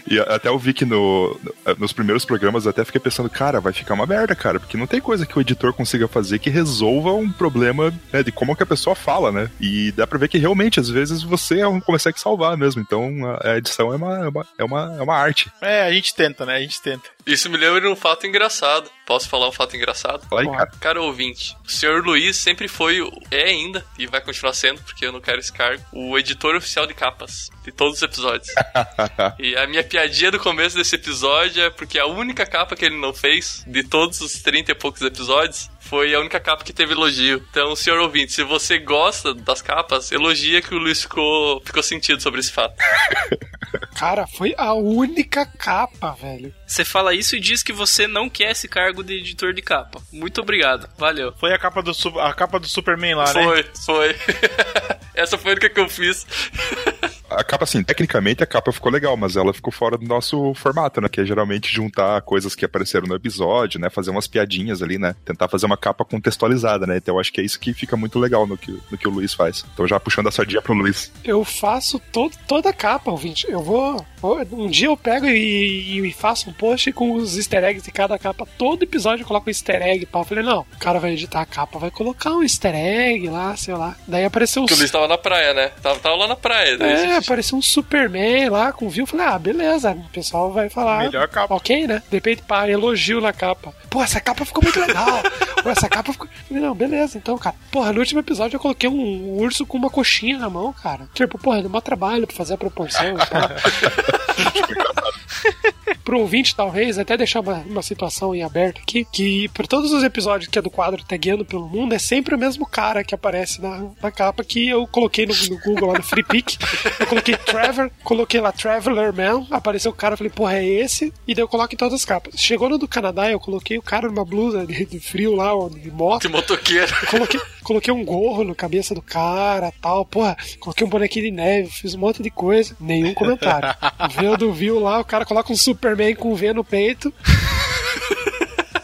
Speaker 4: E até eu vi que no, nos primeiros programas eu até fiquei pensando, cara, vai ficar uma merda, cara, porque não tem coisa que o editor consiga fazer que resolva um problema né, de como que a pessoa fala, né? E dá pra ver que realmente, às vezes, você não consegue salvar mesmo. Então a edição é uma, é uma, é uma, é uma arte.
Speaker 5: É, a gente tenta, né? A gente tenta.
Speaker 2: Isso me lembra um fato engraçado. Posso falar um fato engraçado?
Speaker 4: Fala aí, cara.
Speaker 2: Cara ouvinte, o senhor Luiz sempre foi, é ainda, e vai continuar sendo, porque eu não quero esse cargo, o editor oficial de capas de todos os episódios. e a minha piadinha do começo desse episódio é porque a única capa que ele não fez, de todos os 30 e poucos episódios, foi a única capa que teve elogio. Então, senhor ouvinte, se você gosta das capas, elogia que o Luiz ficou, ficou sentido sobre esse fato.
Speaker 1: Cara, foi a única capa, velho.
Speaker 3: Você fala isso e diz que você não quer esse cargo de editor de capa. Muito obrigado. Valeu.
Speaker 5: Foi a capa do, a capa do Superman lá,
Speaker 2: foi,
Speaker 5: né?
Speaker 2: Foi, foi. Essa foi a única que eu fiz.
Speaker 4: a capa, assim, tecnicamente a capa ficou legal, mas ela ficou fora do nosso formato, né? Que é geralmente juntar coisas que apareceram no episódio, né? Fazer umas piadinhas ali, né? Tentar fazer uma capa contextualizada, né? Então eu acho que é isso que fica muito legal no que, no que o Luiz faz. Então já puxando a sardinha pro Luiz.
Speaker 1: Eu faço todo, toda a capa, ouvinte. Eu vou. Um dia eu pego e, e, faço um post com os easter eggs de cada capa. Todo episódio eu coloco um easter egg. Pá. Eu falei, não, o cara vai editar a capa, vai colocar um easter egg lá, sei lá. Daí apareceu
Speaker 2: um. Que o Luiz tava na praia, né? Tava, tava lá na praia.
Speaker 1: Daí é, apareceu um Superman lá com view. Eu falei, ah, beleza. O pessoal vai falar.
Speaker 5: Melhor capa.
Speaker 1: Ok, né? De repente, pá, elogio na capa. Pô, essa capa ficou muito legal. Pô, essa capa ficou. Não, beleza, então, cara. Porra, no último episódio eu coloquei um urso com uma coxinha na mão, cara. Tipo, porra, deu maior trabalho pra fazer a proporção e tal. Pro ouvinte, talvez, até deixar uma, uma situação em aberto aqui, que por todos os episódios que é do quadro Tagueando pelo Mundo, é sempre o mesmo cara que aparece na, na capa que eu coloquei no, no Google lá no Free Pick. Eu coloquei Trevor, coloquei lá Traveler Man, apareceu o cara, eu falei, porra, é esse? E daí eu coloco em todas as capas. Chegou no do Canadá, eu coloquei o cara numa blusa de, de frio lá, de moto.
Speaker 2: De motoqueiro.
Speaker 1: Coloquei, coloquei um gorro na cabeça do cara tal, porra, coloquei um bonequinho de neve, fiz um monte de coisa, nenhum comentário. Veio do viu lá, o cara coloca um Superman com V no peito.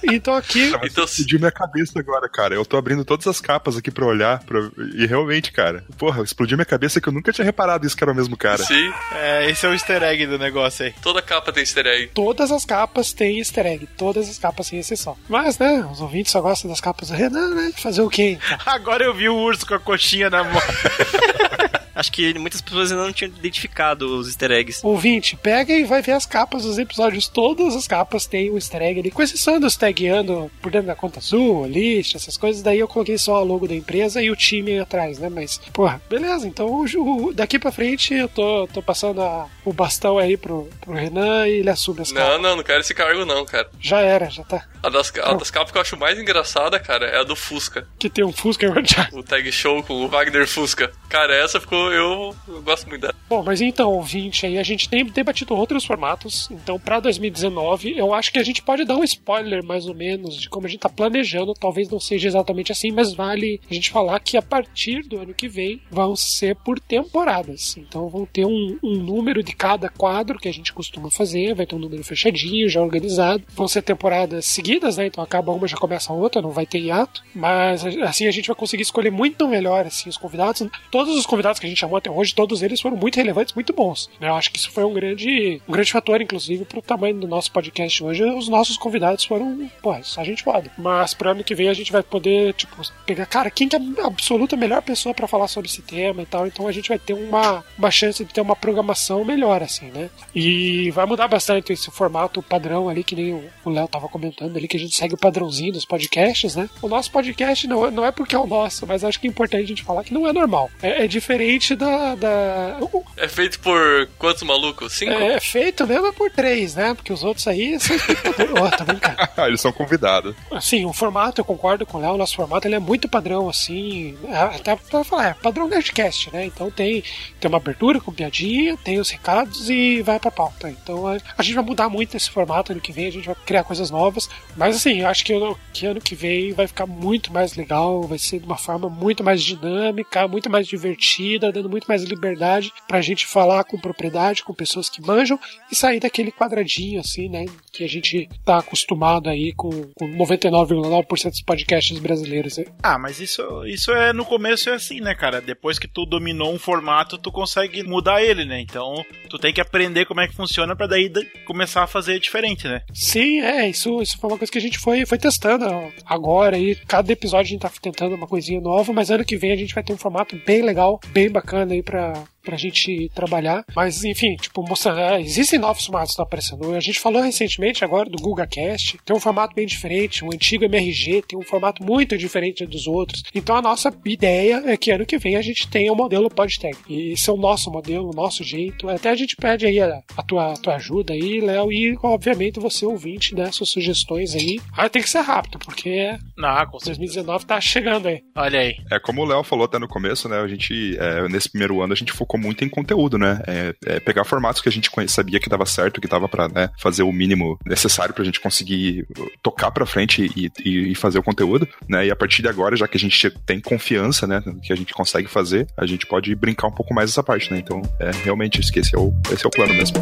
Speaker 1: Então aqui.
Speaker 4: Então, então explodiu minha cabeça agora, cara. Eu tô abrindo todas as capas aqui pra olhar. Pra... E realmente, cara. Porra, explodiu minha cabeça que eu nunca tinha reparado isso que era o mesmo cara.
Speaker 2: Sim.
Speaker 5: É, esse é o easter egg do negócio aí.
Speaker 2: Toda capa tem easter egg.
Speaker 1: Todas as capas têm easter egg. Todas as capas sem exceção. Mas, né, os ouvintes só gostam das capas do Renan, né? Fazer o quê? Então?
Speaker 5: Agora eu vi o urso com a coxinha na mão.
Speaker 3: Acho que muitas pessoas ainda não tinham identificado os easter eggs.
Speaker 1: Ouvinte, pega e vai ver as capas dos episódios. Todas as capas têm o um easter egg ali, com exceção dos tagueando por dentro da conta azul, list, essas coisas. Daí eu coloquei só a logo da empresa e o time aí atrás, né? Mas, porra, beleza. Então o, daqui pra frente eu tô, tô passando a, o bastão aí pro, pro Renan e ele assume as
Speaker 2: capas. Não, não, não quero esse cargo não, cara.
Speaker 1: Já era, já tá.
Speaker 2: A das, a das capas que eu acho mais engraçada, cara, é a do Fusca.
Speaker 1: Que tem um Fusca
Speaker 2: O tag show com o Wagner Fusca. Cara, essa ficou. Eu, eu gosto muito dela.
Speaker 1: Bom, mas então, ouvinte, aí a gente tem debatido outros formatos. Então, pra 2019, eu acho que a gente pode dar um spoiler, mais ou menos, de como a gente tá planejando. Talvez não seja exatamente assim, mas vale a gente falar que a partir do ano que vem vão ser por temporadas. Então, vão ter um, um número de cada quadro que a gente costuma fazer. Vai ter um número fechadinho, já organizado. Vão ser temporadas seguidas, né? Então, acaba uma, já começa a outra, não vai ter hiato. Mas, assim, a gente vai conseguir escolher muito melhor, assim, os convidados. Todos os convidados que a gente chamou até hoje, todos eles foram muito relevantes, muito bons. Né? Eu acho que isso foi um grande, um grande fator, inclusive, pro tamanho do nosso podcast hoje. Os nossos convidados foram, pô, a gente pode. Mas pro ano que vem a gente vai poder, tipo, pegar, cara, quem que é a absoluta melhor pessoa para falar sobre esse tema e tal. Então a gente vai ter uma, uma chance de ter uma programação melhor, assim, né? E vai mudar bastante esse formato padrão ali, que nem o Léo tava comentando ali, que a gente segue o padrãozinho dos podcasts, né? O nosso podcast não, não é porque é o nosso, mas acho que é importante a gente falar que não é normal. É, é diferente da. da...
Speaker 2: É feito por quantos malucos? Cinco?
Speaker 1: É, é feito mesmo por três, né? Porque os outros aí são oh, tá brincando.
Speaker 4: Eles são convidados.
Speaker 1: Assim, o formato, eu concordo com o Léo, o nosso formato ele é muito padrão, assim. é, Até pra falar, é padrão Nerdcast, né? Então tem, tem uma abertura com piadinha, tem os recados e vai pra pauta. Então a, a gente vai mudar muito esse formato ano que vem, a gente vai criar coisas novas. Mas assim, eu acho que, ano- que ano que vem vai ficar muito mais legal, vai ser de uma forma muito mais dinâmica, muito mais divertida, dando muito mais liberdade pra gente falar com propriedade, com pessoas que manjam e sair daquele quadradinho, assim, né? Que a gente tá acostumado aí com, com 99,9% dos podcasts brasileiros. né?
Speaker 5: Ah, mas isso, isso é no começo é assim, né, cara? Depois que tu dominou um formato, tu consegue mudar ele, né? Então, tu tem que aprender como é que funciona pra daí da- começar a fazer diferente, né?
Speaker 1: Sim, é, isso, isso foi uma coisa que a gente foi, foi testando ó, agora e cada episódio a gente tá tentando uma coisinha nova, mas ano que vem a gente vai ter um formato bem legal, bem bacana aí pra, pra gente trabalhar. Mas, enfim, tipo, mostrando, é, existem novos formatos que estão aparecendo. A gente falou recentemente agora do GugaCast, tem um formato bem diferente, o antigo MRG tem um formato muito diferente dos outros. Então a nossa ideia é que ano que vem a gente tenha o modelo PodTag. E esse é o nosso modelo, o nosso jeito. Até a gente pede aí a, a tua, a tua ajuda aí, Léo, e obviamente você ouvinte, né, suas sugestões aí. Ah, tem que ser rápido, porque
Speaker 5: Ah, com certeza.
Speaker 1: 2019 tá chegando aí.
Speaker 5: Olha aí.
Speaker 4: É como o Léo falou até no começo, né? A gente, é, nesse primeiro ano, a gente focou muito em conteúdo, né? É, é pegar formatos que a gente sabia que dava certo, que dava pra né, fazer o mínimo necessário pra gente conseguir tocar pra frente e, e- e fazer o conteúdo, né? E a partir de agora, já que a gente tem confiança, né? Que a gente consegue fazer, a gente pode brincar um pouco mais essa parte, né? Então, é, realmente, esse é o, esse é o plano mesmo.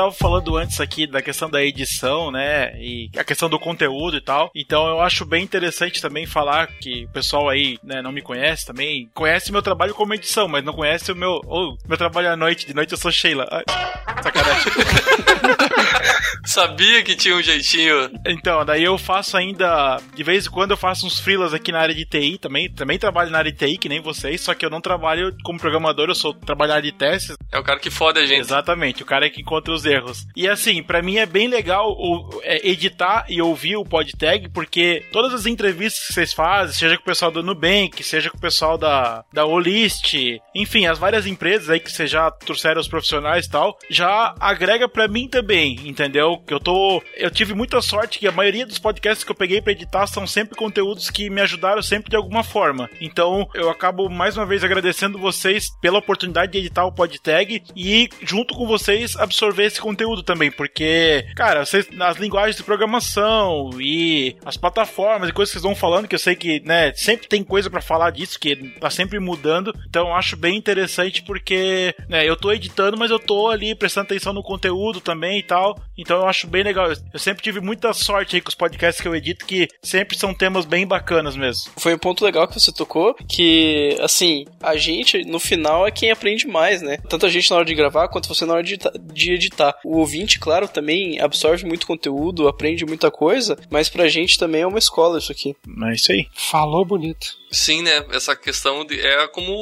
Speaker 5: Estava falando antes aqui da questão da edição, né? E a questão do conteúdo e tal. Então eu acho bem interessante também falar que o pessoal aí, né, não me conhece também. Conhece meu trabalho como edição, mas não conhece o meu. Ou meu trabalho à noite. De noite eu sou Sheila. Ai, sacanagem.
Speaker 2: Sabia que tinha um jeitinho.
Speaker 5: Então, daí eu faço ainda. De vez em quando eu faço uns freelas aqui na área de TI também. Também trabalho na área de TI, que nem vocês, só que eu não trabalho como programador, eu sou trabalhar de testes.
Speaker 2: É o cara que foda a gente.
Speaker 5: Exatamente, o cara é que encontra os erros. E assim, pra mim é bem legal o- é, editar e ouvir o PodTag, porque todas as entrevistas que vocês fazem, seja com o pessoal do Nubank, seja com o pessoal da, da Olist, enfim, as várias empresas aí que vocês já trouxeram os profissionais e tal, já agrega pra mim também, entendeu? Que eu tô. Eu tive muita sorte que a maioria dos podcasts que eu peguei pra editar são sempre conteúdos que me ajudaram sempre de alguma forma. Então eu acabo mais uma vez agradecendo vocês pela oportunidade de editar o PodTag e junto com vocês absorver esse conteúdo também, porque, cara, vocês nas linguagens de programação e as plataformas e coisas que vocês vão falando, que eu sei que, né, sempre tem coisa pra falar disso, que tá sempre mudando. Então acho bem interessante porque, né, eu tô editando, mas eu tô ali prestando atenção no conteúdo também e tal. Então eu acho bem legal. Eu sempre tive muita sorte aí com os podcasts que eu edito, que sempre são temas bem bacanas mesmo.
Speaker 3: Foi um ponto legal que você tocou, que, assim, a gente, no final, é quem aprende mais, né? Tanto a gente na hora de gravar, quanto você na hora de editar. O ouvinte, claro, também absorve muito conteúdo, aprende muita coisa, mas pra gente também é uma escola isso aqui.
Speaker 5: É isso aí.
Speaker 1: Falou bonito.
Speaker 2: Sim, né? Essa questão de, é como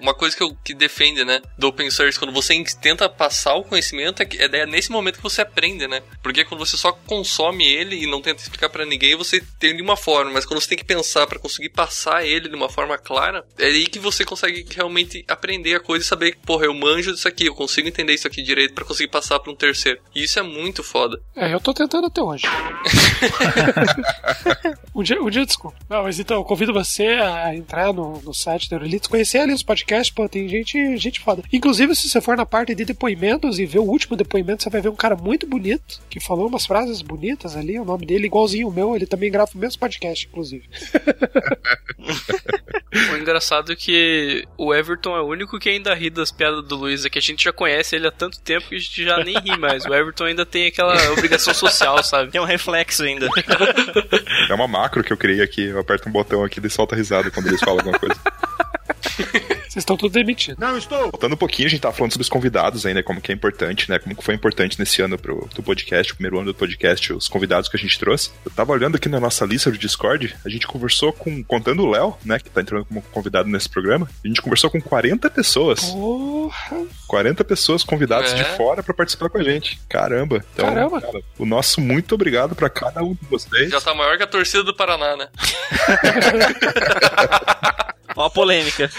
Speaker 2: uma coisa que, eu, que defende, né? Do open source. Quando você tenta passar o conhecimento, é, que- é nesse momento que você aprende, né? Porque quando você só consome ele e não tenta explicar pra ninguém, você tem de uma forma. Mas quando você tem que pensar pra conseguir passar ele de uma forma clara, é aí que você consegue realmente aprender a coisa e saber que, porra, eu manjo disso aqui, eu consigo entender isso aqui direito pra conseguir passar pra um terceiro. E isso é muito foda.
Speaker 1: É, eu tô tentando até hoje. um, dia, um dia, desculpa. Não, mas então, eu convido você a entrar no, no site da Eurolitos, conhecer ali os podcasts, pô, tem gente, gente foda. Inclusive, se você for na parte de depoimentos e ver o último depoimento, você vai ver um cara muito bonito, que falou umas frases bonitas ali, o nome dele igualzinho o meu, ele também grava o mesmo podcast, inclusive.
Speaker 3: O engraçado é que o Everton é o único que ainda ri das piadas do Luiz, é que a gente já conhece ele há tanto tempo que a gente já nem ri mais. O Everton ainda tem aquela obrigação social, sabe?
Speaker 8: Tem um reflexo ainda.
Speaker 4: É uma macro que eu criei aqui, eu aperto um botão aqui e solta risada quando eles falam alguma coisa.
Speaker 1: Vocês estão todos demitidos.
Speaker 6: Não estou.
Speaker 4: Voltando um pouquinho, a gente tava falando sobre os convidados aí, né? Como que é importante, né? Como que foi importante nesse ano pro, do podcast, o primeiro ano do podcast, os convidados que a gente trouxe. Eu tava olhando aqui na nossa lista do Discord, a gente conversou com, contando o Léo, né? Que tá entrando como convidado nesse programa, a gente conversou com 40 pessoas.
Speaker 1: Porra.
Speaker 4: 40 pessoas convidadas
Speaker 2: É.
Speaker 4: de fora pra participar com a gente. Caramba. Então,
Speaker 1: Caramba.
Speaker 4: cara, o nosso muito obrigado pra cada um de vocês.
Speaker 2: Já tá maior que a torcida do Paraná, né?
Speaker 3: Ó a polêmica.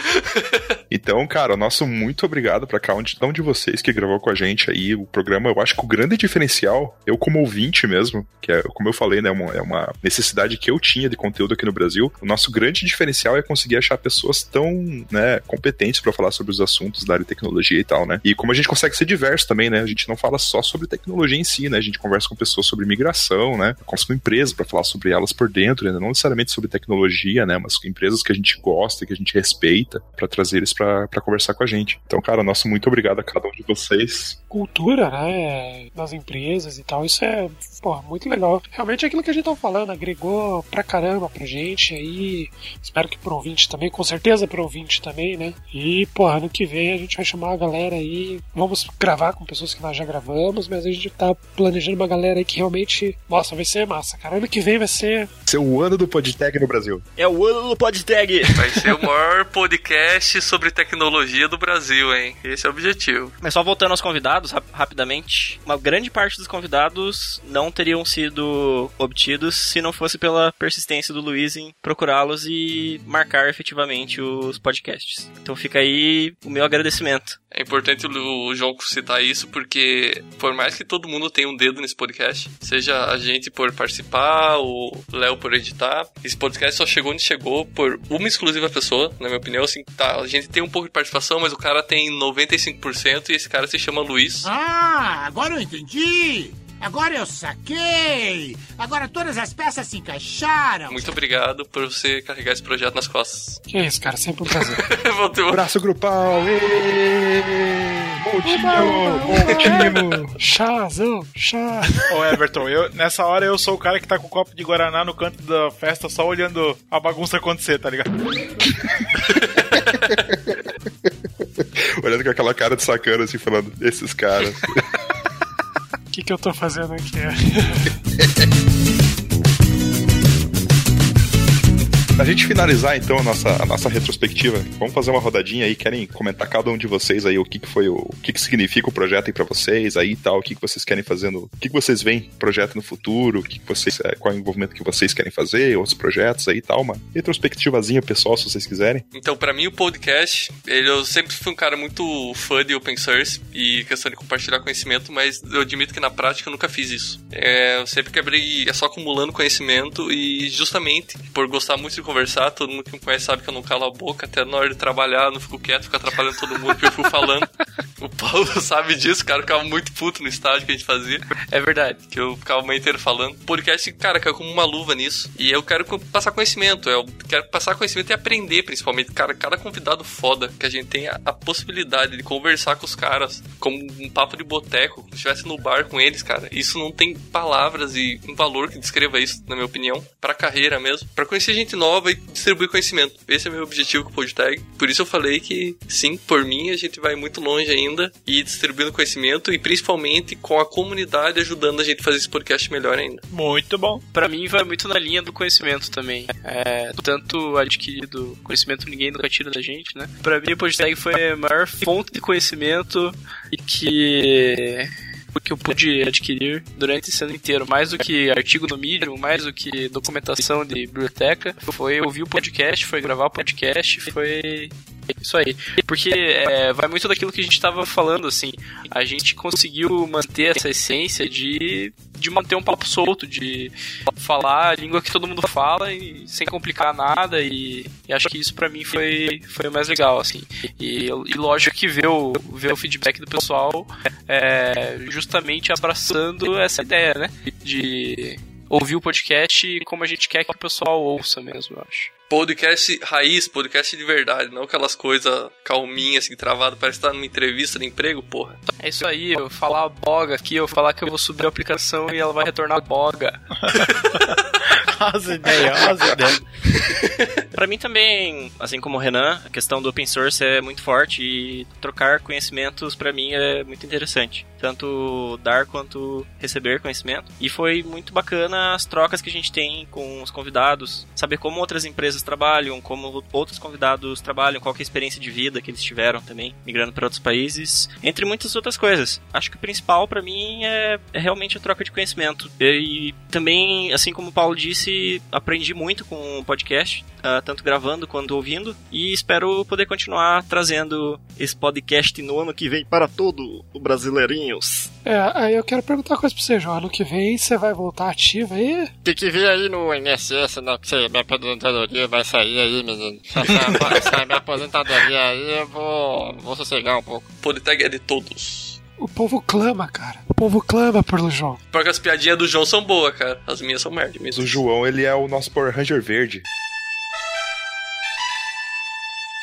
Speaker 4: Então, cara, o nosso muito obrigado pra cada um de vocês que gravou com a gente aí o programa. Eu acho que o grande diferencial, eu como ouvinte mesmo, que é, como eu falei, né, uma- é uma necessidade que eu tinha de conteúdo aqui no Brasil. O nosso grande diferencial é conseguir achar pessoas tão, né, competentes pra falar sobre os assuntos da área de tecnologia e tal, né? E como a gente consegue ser diverso também, né? A gente não fala só sobre tecnologia em si, né? A gente conversa com pessoas sobre migração, né? Com empresas pra falar sobre elas por dentro, né? não necessariamente sobre tecnologia, né? Mas empresas que a gente gosta, que a gente respeita, pra trazer eles pra pra conversar com a gente. Então, cara, nosso muito obrigado a cada um de vocês.
Speaker 1: Cultura, né? Das empresas e tal. Isso é, porra, muito legal. Realmente é aquilo que a gente tava falando, agregou pra caramba pra gente aí. Espero que pro ouvinte também, com certeza pro ouvinte também, né? E, porra, ano que vem a gente vai chamar a galera aí. Vamos gravar com pessoas que nós já gravamos, mas a gente tá planejando uma galera aí que realmente. Nossa, vai ser massa, cara. Ano que vem vai ser.
Speaker 4: Ser o ano do PodTag no Brasil.
Speaker 3: É o ano do PodTag.
Speaker 2: Vai ser o maior podcast sobre tecnologia do Brasil, hein? Esse é o objetivo.
Speaker 3: Mas só voltando aos convidados, rap- rapidamente. Uma grande parte dos convidados não teriam sido obtidos se não fosse pela persistência do Luiz em procurá-los e marcar efetivamente os podcasts. Então fica aí o meu agradecimento.
Speaker 2: É importante o João citar isso porque, por mais que todo mundo tenha um dedo nesse podcast, seja a gente por participar, o Léo por editar, esse podcast só chegou onde chegou por uma exclusiva pessoa, na minha opinião. Assim, tá, a gente tem um pouco de participação, mas o cara tem 95% e esse cara se chama Luiz.
Speaker 10: Ah, agora eu entendi! Agora eu saquei! Agora todas as peças se encaixaram!
Speaker 2: Muito obrigado por você carregar esse projeto nas costas.
Speaker 1: Que é isso, cara? Sempre um prazer.
Speaker 2: Volteu.
Speaker 4: Braço grupal! Montinho!
Speaker 1: Chazão, chá.
Speaker 5: Ô Everton, eu, nessa hora eu sou o cara que tá com o copo de Guaraná no canto da festa só olhando a bagunça acontecer, tá ligado?
Speaker 4: Olhando com aquela cara de sacana, assim, falando, esses caras.
Speaker 1: Que, que eu tô fazendo aqui?
Speaker 4: Pra gente finalizar, então, a nossa, a nossa retrospectiva, vamos fazer uma rodadinha aí. Querem comentar cada um de vocês aí o que, que foi o, o que, que significa o projeto aí pra vocês aí e tal, o que, que vocês querem fazer no. O que, que vocês veem projeto no futuro, o que, que vocês. é, qual é o envolvimento que vocês querem fazer, outros projetos aí e tal, uma retrospectivazinha pessoal, se vocês quiserem.
Speaker 2: Então, pra mim, o podcast, ele, eu sempre fui um cara muito fã de open source e questão de compartilhar conhecimento, mas eu admito que na prática eu nunca fiz isso. É, eu sempre quebrei, é só acumulando conhecimento e justamente por gostar muito de conversar, todo mundo que me conhece sabe que eu não calo a boca, até na hora de trabalhar, não fico quieto, fico atrapalhando todo mundo que eu fico falando. O Paulo sabe disso, cara, eu ficava muito puto no estágio que a gente fazia.
Speaker 3: É verdade.
Speaker 2: Que eu ficava o manhã inteiro falando. Podcast, cara, caiu como uma luva nisso. E eu quero passar conhecimento. Eu quero passar conhecimento e aprender, principalmente. Cara, cada convidado foda que a gente tem a, a possibilidade de conversar com os caras como um papo de boteco, como se estivesse no bar com eles, cara. Isso não tem palavras e um valor que descreva isso, na minha opinião, pra carreira mesmo. Pra conhecer gente nova e distribuir conhecimento. Esse é meu objetivo com o PodTag. Por isso eu falei que, sim, por mim, a gente vai muito longe ainda e distribuindo conhecimento e principalmente com a comunidade ajudando a gente a fazer esse podcast melhor ainda.
Speaker 5: Muito bom.
Speaker 3: Pra mim vai muito na linha do conhecimento também. É, tanto adquirido conhecimento ninguém nunca tira da gente, né? Pra mim o PodTag foi a maior fonte de conhecimento e que que eu pude adquirir durante esse ano inteiro, mais do que artigo no Medium, mais do que documentação de biblioteca, foi ouvir o podcast, foi gravar o podcast, foi isso aí. Porque é, vai muito daquilo que a gente estava falando, assim. A gente conseguiu manter essa essência de, de manter um papo solto, de falar a língua que todo mundo fala e sem complicar nada. E, e acho que isso pra mim foi, foi o mais legal, assim. E, e lógico que ver o, ver o feedback do pessoal é, justamente abraçando essa ideia, né? De ouvir o podcast como a gente quer que o pessoal ouça mesmo, eu acho
Speaker 2: podcast raiz, podcast de verdade, não aquelas coisas calminhas, assim, travado, parece que tá numa entrevista de emprego, porra.
Speaker 3: É isso aí, eu falar boga aqui, eu falar que eu vou subir a aplicação e ela vai retornar boga.
Speaker 5: as ideias, as ideias.
Speaker 8: Para mim também, assim como o Renan, a questão do open source é muito forte e trocar conhecimentos para mim é muito interessante. Tanto dar quanto receber conhecimento. E foi muito bacana as trocas que a gente tem com os convidados, saber como outras empresas trabalham, como outros convidados trabalham, qual é a experiência de vida que eles tiveram também, migrando para outros países, entre muitas outras coisas. Acho que o principal para mim é, é, realmente a troca de conhecimento. E também, assim como o Paulo disse, aprendi muito com o podcast, uh, tanto gravando quanto ouvindo, e espero poder continuar trazendo esse podcast no ano que vem para todo o Brasileirinhos.
Speaker 1: É, aí eu quero perguntar uma coisa pra você, João. Ano que vem você vai voltar ativo aí?
Speaker 11: Tem que ver aí no INSS, não, que você, minha aposentadoria vai sair aí, menino. Se sair minha aposentadoria aí, eu vou, vou sossegar um pouco.
Speaker 2: Politeg é de todos.
Speaker 1: O povo clama, cara. O povo clama pelo João.
Speaker 2: Porque as piadinhas do João são boas, cara. As minhas são merda mesmo.
Speaker 4: O João, ele é o nosso Power Ranger verde.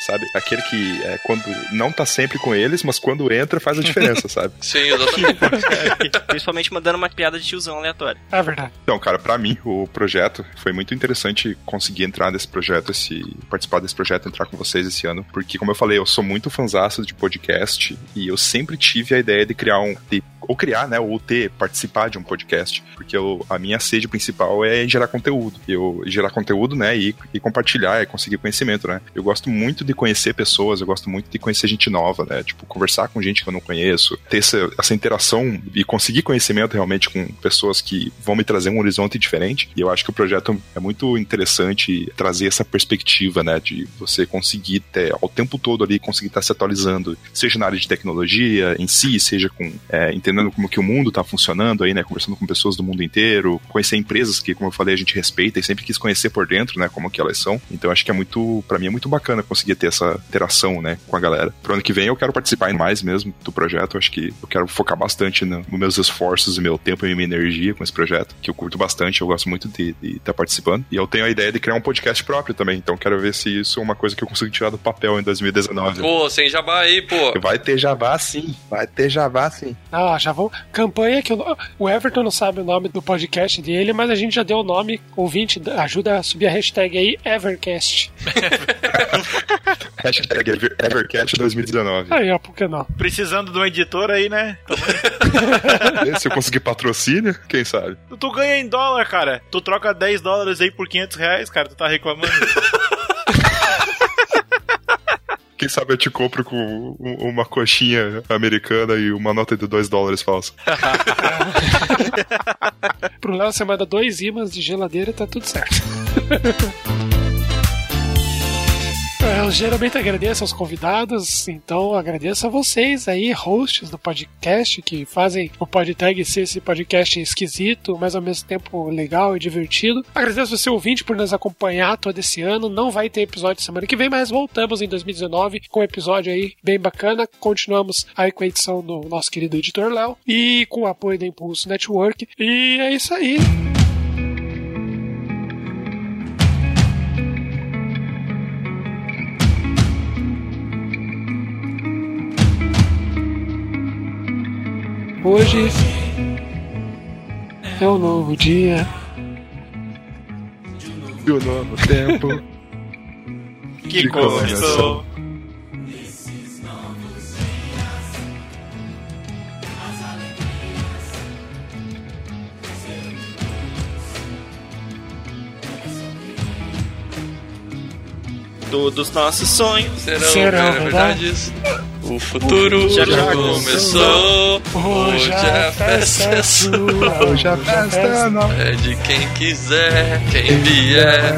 Speaker 4: Sabe? Aquele que é quando não tá sempre com eles, mas quando entra faz a diferença, sabe?
Speaker 2: Sim, exatamente.
Speaker 8: É, principalmente mandando uma piada de tiozão aleatório.
Speaker 1: É verdade.
Speaker 4: Então, cara, para mim, o projeto foi muito interessante conseguir entrar nesse projeto, esse, participar desse projeto, entrar com vocês esse ano, porque, como eu falei, eu sou muito fanzaço de podcast e eu sempre tive a ideia de criar um. De, ou criar, né? Ou ter, participar de um podcast. Porque eu, a minha sede principal é gerar conteúdo. Eu gerar conteúdo, né? E, e compartilhar, e conseguir conhecimento, né? Eu gosto muito de conhecer pessoas, eu gosto muito de conhecer gente nova, né? Tipo, conversar com gente que eu não conheço, ter essa, essa interação e conseguir conhecimento realmente com pessoas que vão me trazer um horizonte diferente. E eu acho que o projeto é muito interessante trazer essa perspectiva, né? De você conseguir ter, ao tempo todo ali, conseguir estar se atualizando, seja na área de tecnologia em si, seja com é, entendendo como que o mundo está funcionando aí, né? Conversando com pessoas do mundo inteiro, conhecer empresas que, como eu falei, a gente respeita e sempre quis conhecer por dentro, né? Como que elas são. Então acho que é muito, para mim é muito bacana conseguir ter essa interação, né, com a galera. Pro ano que vem eu quero participar mais mesmo do projeto, acho que eu quero focar bastante no, nos meus esforços e meu tempo e minha energia com esse projeto, que eu curto bastante, eu gosto muito de estar tá participando. E eu tenho a ideia de criar um podcast próprio também, então quero ver se isso é uma coisa que eu consigo tirar do papel em 2019.
Speaker 2: Pô, sem jabá aí, pô.
Speaker 4: Vai ter jabá sim, vai ter jabá sim.
Speaker 1: Ah, já vou. Campanha que o, o Everton não sabe o nome do podcast dele, mas a gente já deu o nome, ouvinte, ajuda a subir a hashtag aí, Evercast.
Speaker 4: hashtag Evercast 2019.
Speaker 1: Aí, ó, por que não?
Speaker 5: Precisando de um editor aí, né?
Speaker 4: Se eu conseguir patrocínio, quem sabe?
Speaker 5: Tu ganha em dólar, cara. Tu troca 10 dólares aí por 500 reais, cara. Tu tá reclamando.
Speaker 4: Quem sabe eu te compro com uma coxinha americana e uma nota de 2 dólares falsa.
Speaker 1: Pro Léo você manda dois imãs de geladeira e tá tudo certo. Eu geralmente agradeço aos convidados, então agradeço a vocês aí, hosts do podcast, que fazem o PodTag ser esse podcast esquisito, mas ao mesmo tempo legal e divertido. Agradeço você ouvinte por nos acompanhar todo esse ano. Não vai ter episódio semana que vem, mas voltamos em 2019 com um episódio aí bem bacana. Continuamos aí com a edição do nosso querido editor Léo e com o apoio da Impulso Network. E é isso aí. Hoje é um novo dia.
Speaker 4: E um novo tempo.
Speaker 5: Que começou.
Speaker 8: Todos nossos sonhos.
Speaker 2: Serão,
Speaker 1: Serão
Speaker 2: verdades. O futuro já,
Speaker 8: já
Speaker 2: começou. Hoje a festa é sua.
Speaker 4: Hoje a festa é nossa.
Speaker 2: É de quem quiser, quem vier.